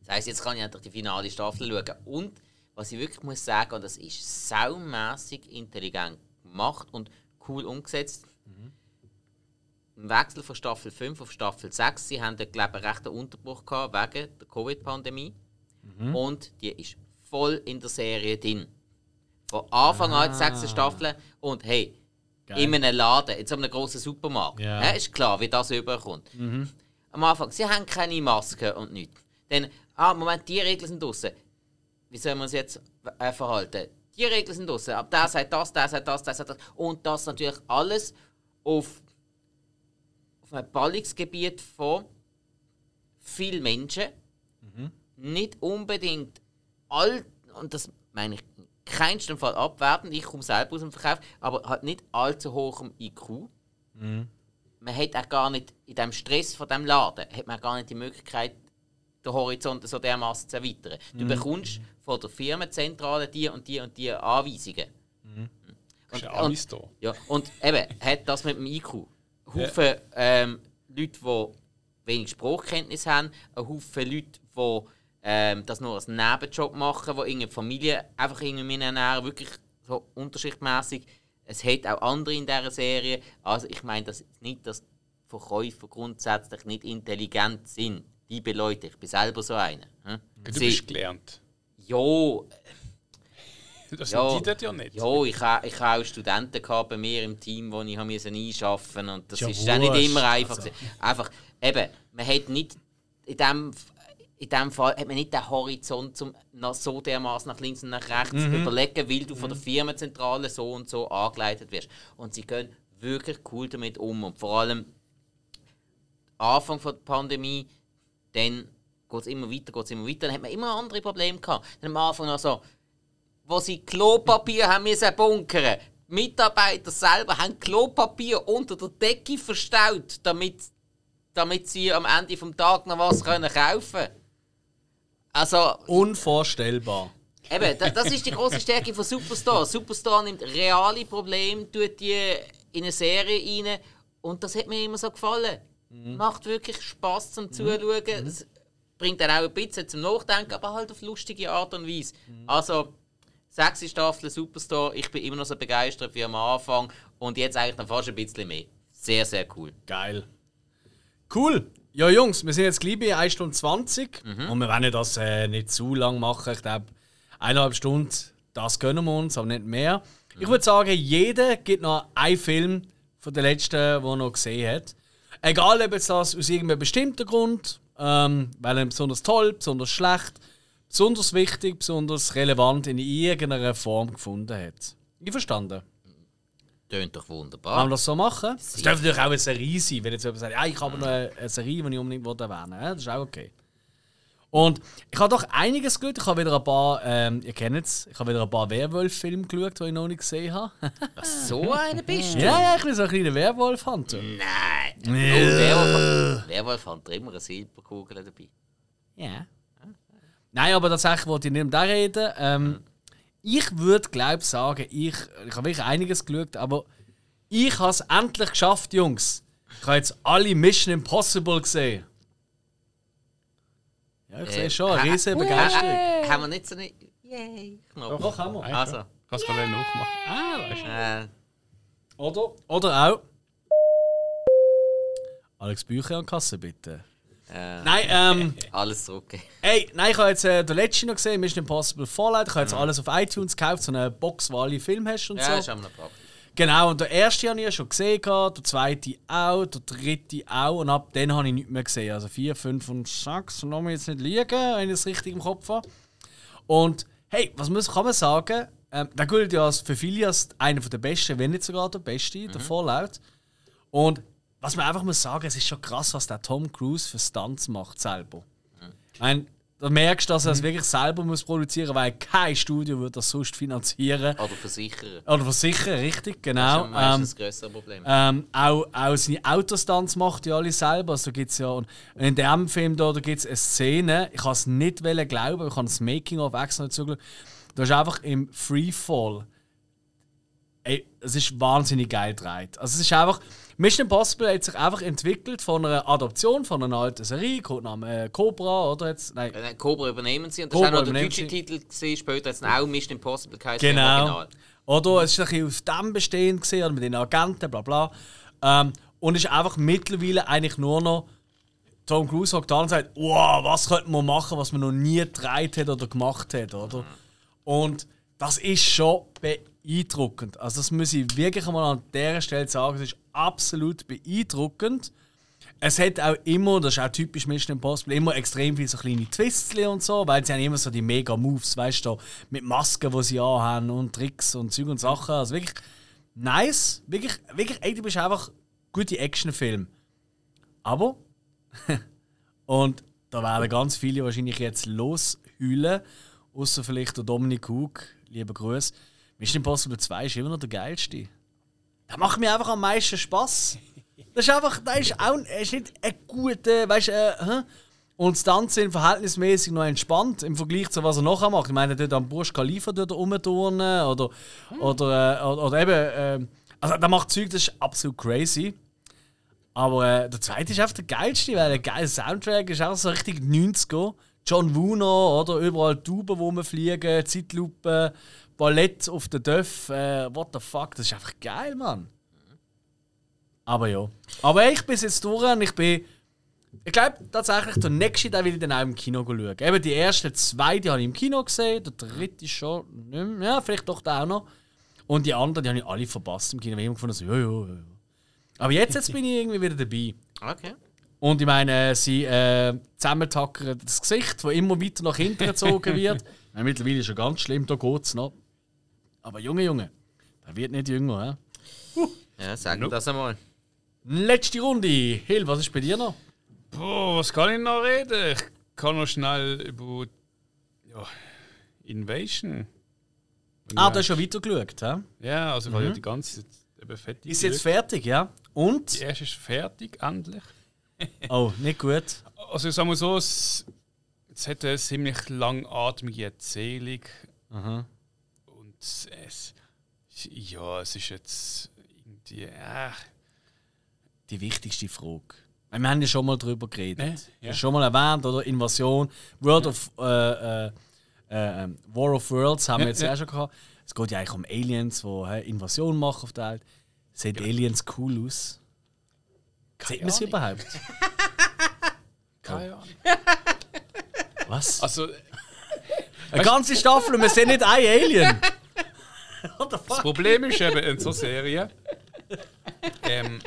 Das heisst, jetzt kann ich endlich die finale Staffel schauen. Und was ich wirklich muss sagen, und das ist saumässig intelligent gemacht und cool umgesetzt. Im Wechsel von Staffel 5 auf Staffel 6, sie haben dort, glaube ich, einen rechten Unterbruch gehabt wegen der Covid-Pandemie. Und die ist voll in der Serie drin. Von Anfang an die sechste Staffel. Und hey, Geil. in einem Laden, in so einem grossen Supermarkt. Ja. Ja, ist klar, wie das überkommt. Am Anfang, sie haben keine Maske und nichts. Dann, ah, Moment, die Regeln sind draußen. Wie soll man uns jetzt äh, verhalten? Die Regeln sind draußen. Aber der sagt das, der sagt das, der sagt das. Und das natürlich alles auf, auf einem Ballungsgebiet von vielen Menschen. Nicht unbedingt all, und das meine ich in keinsten Fall abwertend, ich komme selber aus dem Verkauf, aber halt nicht allzu hohem IQ. Man hat auch gar nicht, in dem Stress von dem Laden, hat man gar nicht die Möglichkeit, den Horizont so dermaßen zu erweitern. Du bekommst von der Firmenzentrale die und die und die Anweisungen. Ist ja und- alles da. Ja, und eben, hat das mit dem IQ. Haufen ähm, Leute, die wenig Sprachkenntnis haben, ein Haufen Leute, die ähm, das nur als Nebenjob machen, die irgendeine Familie einfach irgendwie ernähren, wirklich so unterschichtmäßig. Es hat auch andere in dieser Serie. Also ich meine das nicht, dass Verkäufer grundsätzlich nicht intelligent sind. Liebe Leute, ich bin selber so einer. hm? Du Sie- bist gelernt. Jo, Das Ja. sind die dort ja nicht. Ja, ich ha- ich hatte auch Studenten gehabt bei mir im Team, die ich musste einschaffen und das Ja, ist dann nicht immer einfach. Also. Einfach, eben, man hat nicht in dem, in dem Fall hat man nicht den Horizont, um so dermaßen nach links und nach rechts Mhm. zu überlegen, weil du von der Firmenzentrale so und so angeleitet wirst. Und sie gehen wirklich cool damit um und vor allem Anfang von der Pandemie, dann geht es immer weiter, geht es immer weiter, dann hat man immer andere Probleme gehabt. Dann am Anfang noch so, wo sie Klopapier haben müssen bunkern. Die Mitarbeiter selber haben Klopapier unter der Decke verstaut, damit, damit sie am Ende vom Tag noch was können kaufen Also, Unvorstellbar. Eben, da- das ist die große Stärke von Superstar. Superstar nimmt reale Probleme, tut die in eine Serie rein und das hat mir immer so gefallen. Macht wirklich Spaß zum Zuschauen. Es bringt dann auch ein bisschen zum Nachdenken, aber halt auf lustige Art und Weise. Also, sechste Staffel Superstar, ich bin immer noch so begeistert wie am Anfang und jetzt eigentlich noch fast ein bisschen mehr. Sehr, sehr cool. Geil. Cool. Ja, Jungs, wir sind jetzt gleich bei 1 Stunde 20 und wir werden das äh, nicht zu lang machen. Ich glaube, eineinhalb Stunden, das gönnen wir uns, aber nicht mehr. Ich würde sagen, jeder gibt noch einen Film von der letzten, den er noch gesehen hat. Egal, ob jetzt das aus irgendeinem bestimmten Grund, ähm, weil er besonders toll, besonders schlecht, besonders wichtig, besonders relevant in irgendeiner Form gefunden hat. Einverstanden? Tönt doch Wollen wunderbar. wir das so machen? Es dürfte natürlich auch eine Serie sein, wenn jetzt jemand sagt, ja, ich habe noch eine, eine Serie, die ich unbedingt erwähnen will. Das ist auch okay. Und ich habe doch einiges geschaut. Ich habe wieder ein paar, ähm, ihr kennt es, ich habe wieder ein paar Werwolf-Filme geschaut, die ich noch nicht gesehen habe. So einer bist du? ja, ja, ich bin so ein kleiner Werwolf-Hunter. Nein. Oh, Werwolf, Werwolf hat immer eine Silberkugel dabei. Ja. Nein, aber tatsächlich wollte ich nicht um das reden. Ähm, ich würde, glaube ich, sagen, ich, ich habe wirklich einiges geschaut, aber ich habe es endlich geschafft, Jungs. Ich habe jetzt alle Mission Impossible gesehen. Ja, ich sehe schon, eine äh, riesige äh, Begeisterung. äh, Haben wir nicht so eine Yay-Knopf? Doch, haben wir. Also, Kannst du gerade nachmachen. Ah, da ist er. äh, Oder? Oder auch. Alex Bücher an Kasse, bitte. äh, Nein, ähm. alles zurück. Ey, nein, ich habe jetzt äh, den letzten noch gesehen, Mission Impossible Fallout. Ich habe jetzt alles auf iTunes gekauft, so eine Box, wo alle Filme hast und Ja, ist so. auch noch praktisch. Genau, und der erste habe ich ja schon gesehen, gehabt, der zweite auch, der dritte auch und ab dann habe ich nicht mehr gesehen. Also 4, 5 und 6, lass mich jetzt nicht liegen, wenn ich es richtig im Kopf habe. Und hey, was muss, kann man sagen? Ähm, der gilt ja für viele als einer der besten, wenn nicht sogar der beste, der Fallout. Und was man einfach muss sagen, es ist schon krass, was der Tom Cruise für Stunts macht selber. Ich meine, da merkst du, dass er es wirklich selber muss produzieren weil kein Studio würde das sonst finanzieren. Oder versichern. Oder versichern, richtig, Das genau. ist ja Ähm, das größere Problem. ähm, auch, auch seine Autostunts macht ja alle selber. Also gibt's ja, und in dem Film da, da gibt es eine Szene, ich kann es nicht glauben, ich habe das Making-of extra nicht zugeschaut. Da ist einfach im Freefall. Ey, es ist wahnsinnig geil gedreht. Also es ist einfach. Mission Impossible hat sich einfach entwickelt von einer Adoption von einer alten Serie, Codename äh, Cobra oder jetzt. Nein, Äh, Cobra übernehmen sie und das Cobra ist auch noch der deutsche sie. Titel gesehen, später es auch Mission Impossible geheißen Genau. Original. Oder es ist ein bisschen auf dem bestehend gesehen, mit den Agenten, bla bla. Ähm, und ist einfach mittlerweile eigentlich nur noch Tom Cruise hockt da und sagt, wow, was könnte man machen, was man noch nie gedreht hat oder gemacht hat, oder? Und das ist schon beeindruckend. Also das muss ich wirklich einmal an dieser Stelle sagen, es ist absolut beeindruckend. Es hat auch immer, das ist auch typisch Mission Impossible, immer extrem viele so kleine Twists und so, weil sie haben immer so die mega Moves, weißt du, mit Masken, die sie anhaben und Tricks und Zeug und Sachen. Also wirklich nice. Wirklich, wirklich, du bist einfach gute Actionfilm. Aber, und da werden ganz viele wahrscheinlich jetzt losheulen, außer vielleicht der Dominik Hug, lieber Gruß. Mission Impossible 2 ist immer noch der geilste. Der macht mir einfach am meisten Spaß. Das ist einfach, der ist auch ist nicht ein guter, weißt du, äh, und Stunts sind verhältnismäßig noch entspannt im Vergleich zu was er nachher macht. Ich meine, er tut am Burj Khalifa dort rumturnen oder, oder, äh, oder, oder eben, äh, also der macht Zeug, das ist absolut crazy. Aber äh, der zweite ist einfach der geilste, weil der geile Soundtrack ist auch so richtig 90er. John Wooner, oder? Überall Tauben, wo man fliegen, Zeitlupe, Ballett auf der Döff. Äh, what the fuck, das ist einfach geil, Mann. Aber ja. Aber ich bin jetzt durch und ich bin. Ich glaube tatsächlich, der nächste, den will ich dann auch im Kino schauen. Eben die ersten zwei, die habe ich im Kino gesehen, der dritte schon nicht mehr. Ja, vielleicht doch der auch noch. Und die anderen, die habe ich alle verpasst im Kino. Ich habe immer gefunden, so, ja, ja, ja. Aber jetzt, jetzt bin ich irgendwie wieder dabei. Okay. Und ich meine, sie äh, zusammentackern das Gesicht, das immer weiter nach hinten gezogen wird. Ich mittlerweile ist schon ganz schlimm, da geht es noch. Aber Junge, Junge, der wird nicht jünger. He? Ja, sag mir das einmal. Letzte Runde. Hill, was ist bei dir noch? Boah, was kann ich noch reden? Ich kann noch schnell über ja, Invasion. Ah, du hast schon weiter geschaut. He? Ja, also ich habe ja die ganze Zeit eben fertig. Ist jetzt fertig, ja? Und? Die erste ist fertig, endlich. Oh, nicht gut. Also ich sag mal so, es, es hat eine ziemlich langatmige Erzählung. Und es. Ja, es ist jetzt irgendwie. Äh, Die wichtigste Frage. Wir haben ja schon mal darüber geredet. Ne? Ja. Schon mal erwähnt, oder? Invasion. World of. Äh, äh, äh, ähm, War of Worlds haben wir Ja, jetzt ja. auch schon gehabt. Es geht ja eigentlich um Aliens, die hä, Invasion machen auf der Welt. Sehen Aliens cool aus? Sieht man sie überhaupt? keine Ahnung. Was? Also, Eine ganze Staffel und wir sehen nicht ein Alien. Das? Problem ist eben in so Serien. Ähm,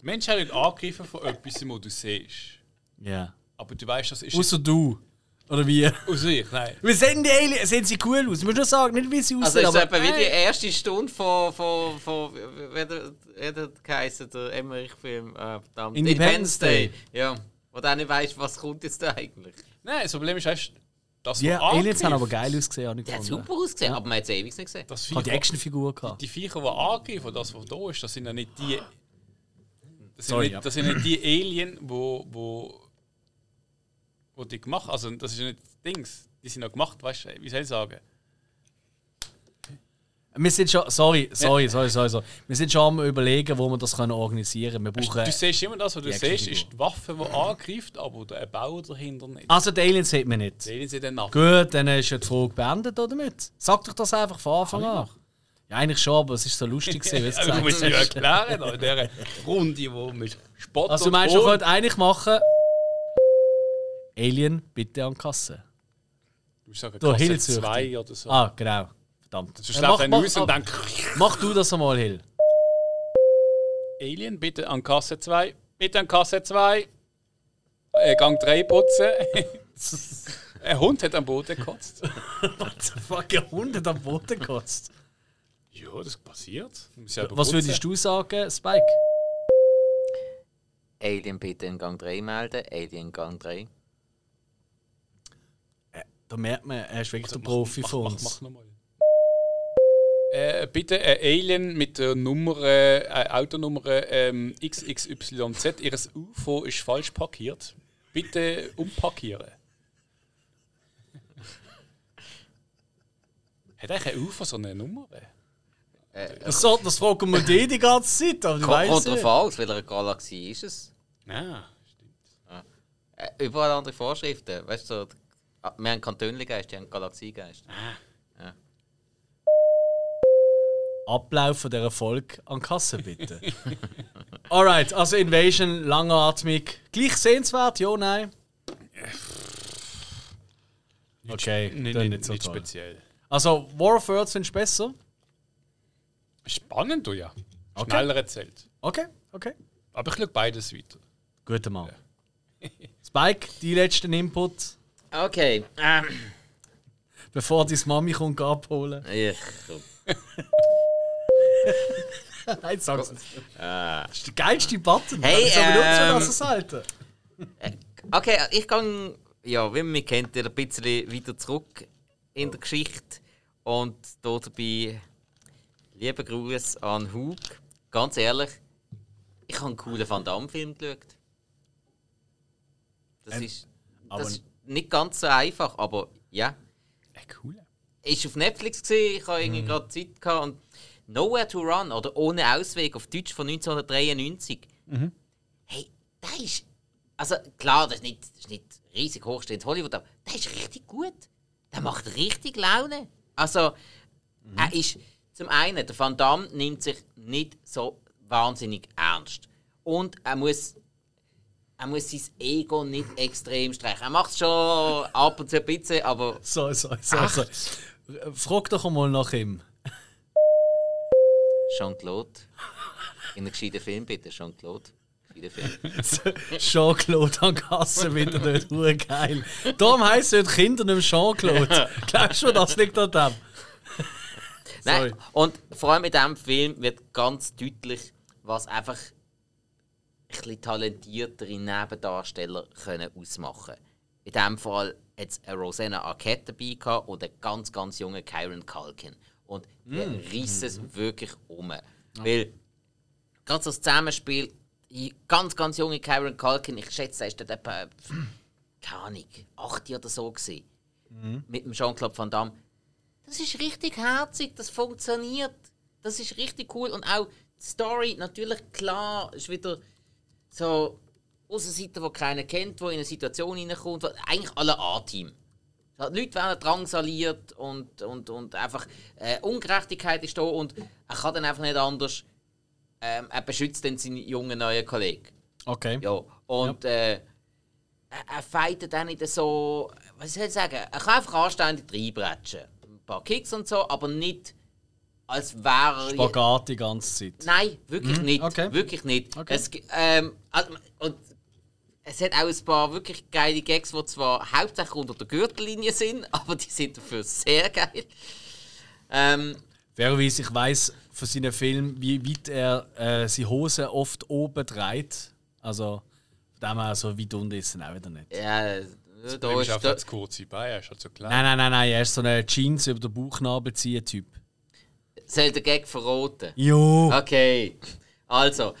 die Menschen werden angegriffen von etwas, was du siehst. Ja. Aber du weißt, das ist. Außer du. Oder wie? Außer ich, nein. Wie sehen die Aliens? Sehen sie cool aus? Du musst nur sagen, nicht wie sie Also aussehen. ist es aber wie die erste Stunde von, von, von wie hat wie hat geheißen, der Emmerich-Film, äh, verdammt, Independence Day. Ja, wo du auch nicht weißt, was kommt jetzt da eigentlich. Nein, das Problem ist, weißt, das die was Aliens haben aber geil ausgesehen. habe ich Der hat gefunden. super ausgesehen, aber man hat es ewig nicht gesehen. Das Ich habe die Viecher, Actionfigur gehabt. die Viecher, die angreifen, das, was da ist, das sind ja nicht die. Das sind, Sorry, nicht, ja. das sind nicht die Alien, wo, wo, wo die gemacht Also, das ist ja nicht Dings. Die sind ja gemacht, weißt du, wie soll ich sagen? Wir sind schon, sorry, sorry, sorry, sorry, sorry. Wir sind schon am überlegen, wo wir das können organisieren können. Wir brauchen. Du siehst immer das, was du die siehst, ist die Waffe, die angreift, aber der Bauer dahinter nicht. Also, die Aliens sieht man nicht. Die Aliens sind dann nach. Gut, dann ist ja die Frage beendet, oder nicht? Sag doch das einfach von Anfang an. Ja, eigentlich schon, aber es ist so lustig gewesen, es Aber du musst gesagt ja erklären, in dieser Runde, wo mit Spott Also, du und meinst, wir Hohn- können eigentlich machen. Alien, bitte an die Kasse. Du sagst Kasse Hilfsüchtig. 2 oder so. Ah, genau. Verdammt. So Äh, schlägt einer raus und dann mach du das einmal, Hill. Alien, bitte an Kasse 2. Bitte an Kasse 2. Äh, Gang 3 putzen. Ein Hund hat am Boden gekotzt. What the fuck, ein Hund hat am Boden gekotzt. Ja, das passiert. Muss ja Was würdest du sagen, Spike? Alien bitte in Gang 3 melden. Alien Gang 3. Da merkt man, er ist wirklich der Profi von uns. Mach, mach, mach nochmal. Äh, bitte ein Alien mit der Nummer, äh, Autonummer ähm, XXYZ. Ihres UFO ist falsch parkiert. Bitte umparkieren. Hat eigentlich ein UFO so eine Nummer? Das, so, das fragen wir die die ganze Zeit, aber ich Kommt weiss drauf an, aus welcher Galaxie ist es? Ja, stimmt. Äh, überall andere Vorschriften. Weißt du, so, ah, wir haben keinen Tönligeist, die haben Galaxiegeist. Ablauf von dieser Folge an die Kasse, bitte. Alright, also Invasion, langatmig. Gleich sehenswert, ja, nein? Okay, Nicht, dann nicht, nicht so nicht toll. speziell. Also, War of Worlds findest du besser? Spannend, du ja. Okay. Schneller erzählt. Okay, okay. Aber ich schaue beides weiter. Guter Mann. Spike, die letzten Input, Okay. Ähm, bevor deine Mami kommt abholen. ich, Nein, sag's nicht. äh, Das ist der geilste Button. Hey, ich ähm, um das halten. okay, ich gehe, ja, wie man mich kennt, ein bisschen weiter zurück in der Geschichte. Und da dabei, liebe Gruß an Hug. Ganz ehrlich, ich habe einen coolen Van Damme-Film geschaut. Das, Ähm, ist, das ist nicht ganz so einfach, aber ja. Äh, cool. ist auf Netflix gesehen, ich habe Mhm. irgendwie gerade Zeit gehabt und Nowhere to Run oder Ohne Ausweg auf Deutsch von 1993. Mhm. Hey, der ist. Also klar, das ist nicht, das ist nicht riesig hochstehendes Hollywood, aber der ist richtig gut. Der macht richtig Laune. Also, Mhm. er ist. Zum einen, der Van Damme nimmt sich nicht so wahnsinnig ernst. Und er muss er muss sein Ego nicht extrem streichen. Er macht es schon ab und zu ein bisschen, aber So, so, so, so. Frag doch einmal nach ihm. Jean-Claude. In einem gescheiten Film bitte, Jean-Claude. Jean-Claude an Kasse wieder nicht hure geil. Darum heisst es Kinder nicht Jean-Claude. Glaubst du, das liegt an dem? Nein, und vor allem in diesem Film wird ganz deutlich, was einfach ein bisschen talentiertere Nebendarsteller können ausmachen In diesem Fall hat es eine Rosanna Arquette dabei gehabt und einen ganz, ganz jungen Kyron Culkin. Und die reissen es wirklich um. Weil gerade so das Zusammenspiel, ganz, ganz junge Kyron Culkin, ich schätze, er ist dort etwa, keine Ahnung, 8 oder so gewesen. Mit dem Jean-Claude Van Damme. Das ist richtig herzig, das funktioniert. Das ist richtig cool. Und auch die Story, natürlich klar, ist wieder so aus einer Seite, die keiner kennt, wo in eine Situation hineinkommt, eigentlich alle A-Team. Die Leute werden drangsaliert und, und, und einfach äh, Ungerechtigkeit ist da und er kann dann einfach nicht anders. Ähm, er beschützt dann seinen jungen neuen Kollegen. Okay. Ja, und äh, er, er fightet dann nicht so, was soll ich sagen, er kann einfach anständig reinbretschen. Ein paar Kicks und so, aber nicht als wäre. Spagat die ganze Zeit. Nein, wirklich nicht. Mhm, okay. Wirklich nicht. Okay. Es, ähm, also, und es hat auch ein paar wirklich geile Gags, die zwar hauptsächlich unter der Gürtellinie sind, aber die sind dafür sehr geil. Ähm, Fairerweise, ich weiss von seinen Filmen, wie weit er äh, seine Hose oft oben dreht. Also, von dem her, so weit unten ist er auch wieder nicht. ja, Da da ist einfach zu kurze Beine, er ist halt so klein. Nein, nein, nein, nein, er ist so ein Jeans über den Bauchnabel ziehen Typ. soll der Gag verraten. Jo! Okay, also.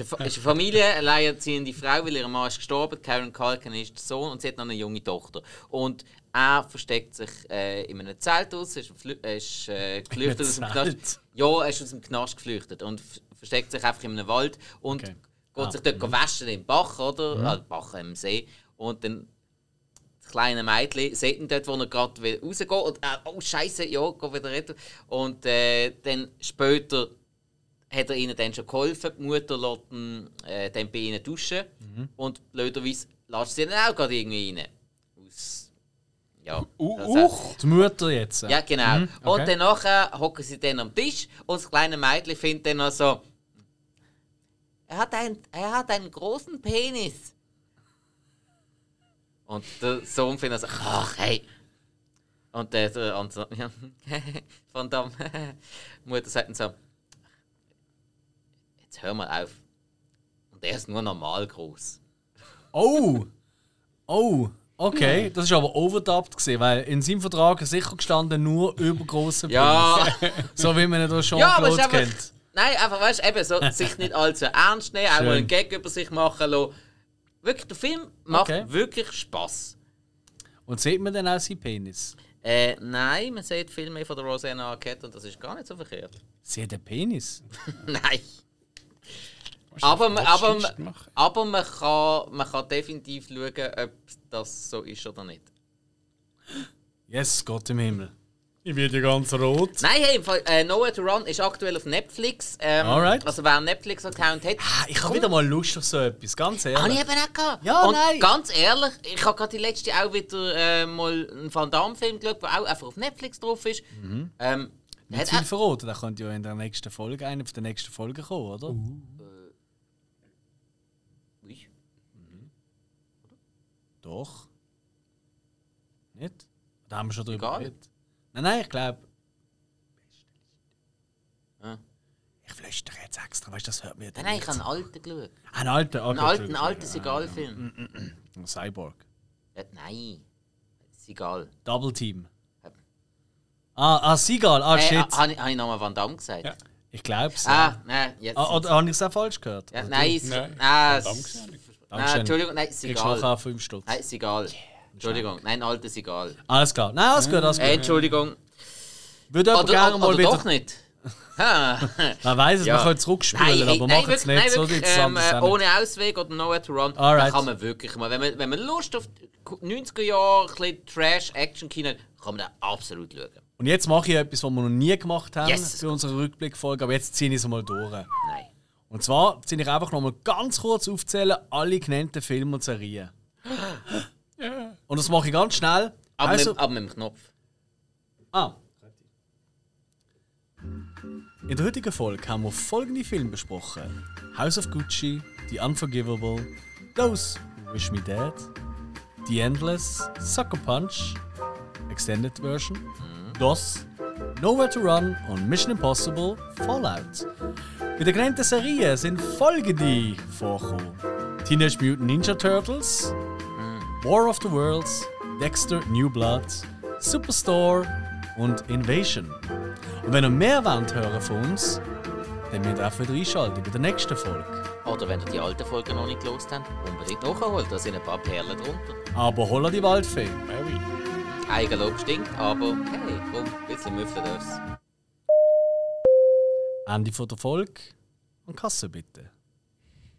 Es ist eine, Fa- ist eine Familie, eine alleinerziehende Frau, weil ihr Mann ist gestorben. Karen Culkin ist der Sohn und sie hat noch eine junge Tochter. Und er versteckt sich äh, in einem Zelt aus, ist, äh, ist äh, geflüchtet aus dem? Knast. Ja, er ist aus dem Knast geflüchtet und versteckt sich einfach in einem Wald und Okay. geht Ah, sich dort waschen im Bach, oder? Also Bach im See. Und dann das kleine Mädchen sieht ihn dort, wo er gerade rausgeht und er, oh Scheiße, ja, geht wieder rein. Und äh, dann später hat er ihnen dann schon geholfen. Die Mutter lässt ihn äh, dann bei ihnen duschen und blöderweise lässt sie ihn auch gerade irgendwie rein. Aus ja. Uch! Die Mutter jetzt. Ja, genau. Mhm, okay. Und dann nachher hocken sie dann am Tisch und das kleine Mädchen findet dann noch so, er hat, ein, er hat einen großen Penis. Und der Sohn findet so, ach hey. Und der, der andere so, ja, von der Mutter sagt dann so, jetzt hör mal auf. Und er ist nur normal groß. Oh! Oh! Okay, das ist aber overdubbed gesehen, weil in seinem Vertrag ist sicher gestanden nur übergroße Ja, So wie man ihn durch Ja, kennt. Nein, einfach, weißt du, eben so, sich nicht allzu ernst nehmen, auch mal einen Gag über sich machen lassen. Wirklich, der Film macht Okay. wirklich Spass. Und sieht man dann auch seinen Penis? Äh, nein, man sieht viel mehr von der Rosanna Arquette und das ist gar nicht so verkehrt. Sieht der Penis? nein. Aber, man- aber, man- aber man, kann, man kann definitiv schauen, ob das so ist oder nicht. Yes, Gott im Himmel. Ich werde ja ganz rot. Nein, hey, äh, Nowhere to Run ist aktuell auf Netflix. Ähm, Alright. Also wer einen Netflix-Account hat. Ah, Ich habe wieder mal Lust auf so etwas, ganz Habe ich ehrlich. eben auch gehabt. Ja, und nein. ganz ehrlich, ich habe gerade die letzte auch wieder äh, mal einen Van Damme-Film geschaut, der auch einfach auf Netflix drauf ist. Mhm. Ähm, der Nicht viel verraten, der könnte ja in der nächsten Folge, eine von der nächsten Folge kommen, oder? auch- Ui. Doch. Nicht? Da haben wir schon drüber Egal. geredet. Nein, nein, ich glaube. Ah. Ich flüstere jetzt extra, weißt du, das hört mir Nein, nein, ich habe einen alten geschaut. Ein alter, okay, Einen alten, Entschuldigung. alten Sigal-Film. Ein Cyborg. Ja, nein, Sigal. Double Team. Ah, ah Seagal, ah, Äh, shit. habe ich, hab ich nochmal Van Damme gesagt? Ja. Ich glaube es. Ah, Ja. nein, jetzt. Ah, oder habe ich es auch falsch gehört? ja, nein? Si- Nein, nein, Van Damme s- gesagt. nein, Dankeschön. Entschuldigung, nein, Kriegst du Sigal. nachher 5 Stutz. Nein, Sigal. Entschuldigung, nein, alter Sigal. Alles klar. Nein, alles gut, alles Äh, gut. Entschuldigung. Würde aber Oder, gerne mal oder wieder. doch nicht. Ha. Man weiß es, Ja. man könnte zurückspielen, hey, aber nein, macht es wirklich, nicht. So nein, wirklich, nichts ähm, äh, ohne Ausweg oder Nowhere to Run, Alright. kann man wirklich mal, wenn man, wenn man Lust auf 90er Jahre, ein bisschen Trash-Action-Kino hat, kann man da absolut schauen. Und jetzt mache ich etwas, was wir noch nie gemacht haben Yes. für unsere Rückblickfolge, aber jetzt ziehe ich es mal durch. Nein. Und zwar ziehe ich einfach noch mal ganz kurz aufzählen, alle genannten Filme und Serien. Und das mache ich ganz schnell. Aber, Also, mit, aber mit dem Knopf. ah. In der heutigen Folge haben wir folgende Filme besprochen: House of Gucci, The Unforgivable, Those Who Wish Me Dead, The Endless, Sucker Punch, Extended Version, DOS, Nowhere to Run und Mission Impossible Fallout. Bei den genannten Serien sind folgende vorgekommen: Teenage Mutant Ninja Turtles, War of the Worlds, Dexter New Blood, Superstore und Invasion. Und wenn ihr mehr wollt hören von uns, dann müsst ihr einfach wieder einschalten bei der nächsten Folge. Oder wenn ihr die alten Folgen noch nicht gelost habt, unbedingt nachholen. Da sind ein paar Perlen drunter. Aber holla die Waldfee. Mary. Eigenlob stinkt, aber hey, komm, ein bisschen müffeln darf's. Ende von der Folge und Kasse bitte.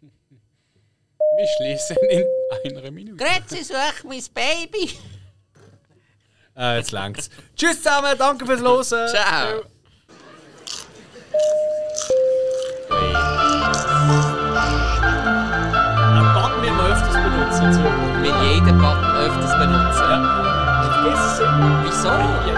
Wir schließen in einer Minute. Grüezi, such mein Baby! Äh, jetzt längt's. Tschüss zusammen, danke fürs Losen. Ciao! Einen Button müssen wir öfters benutzen. So. Wir jeden Button öfters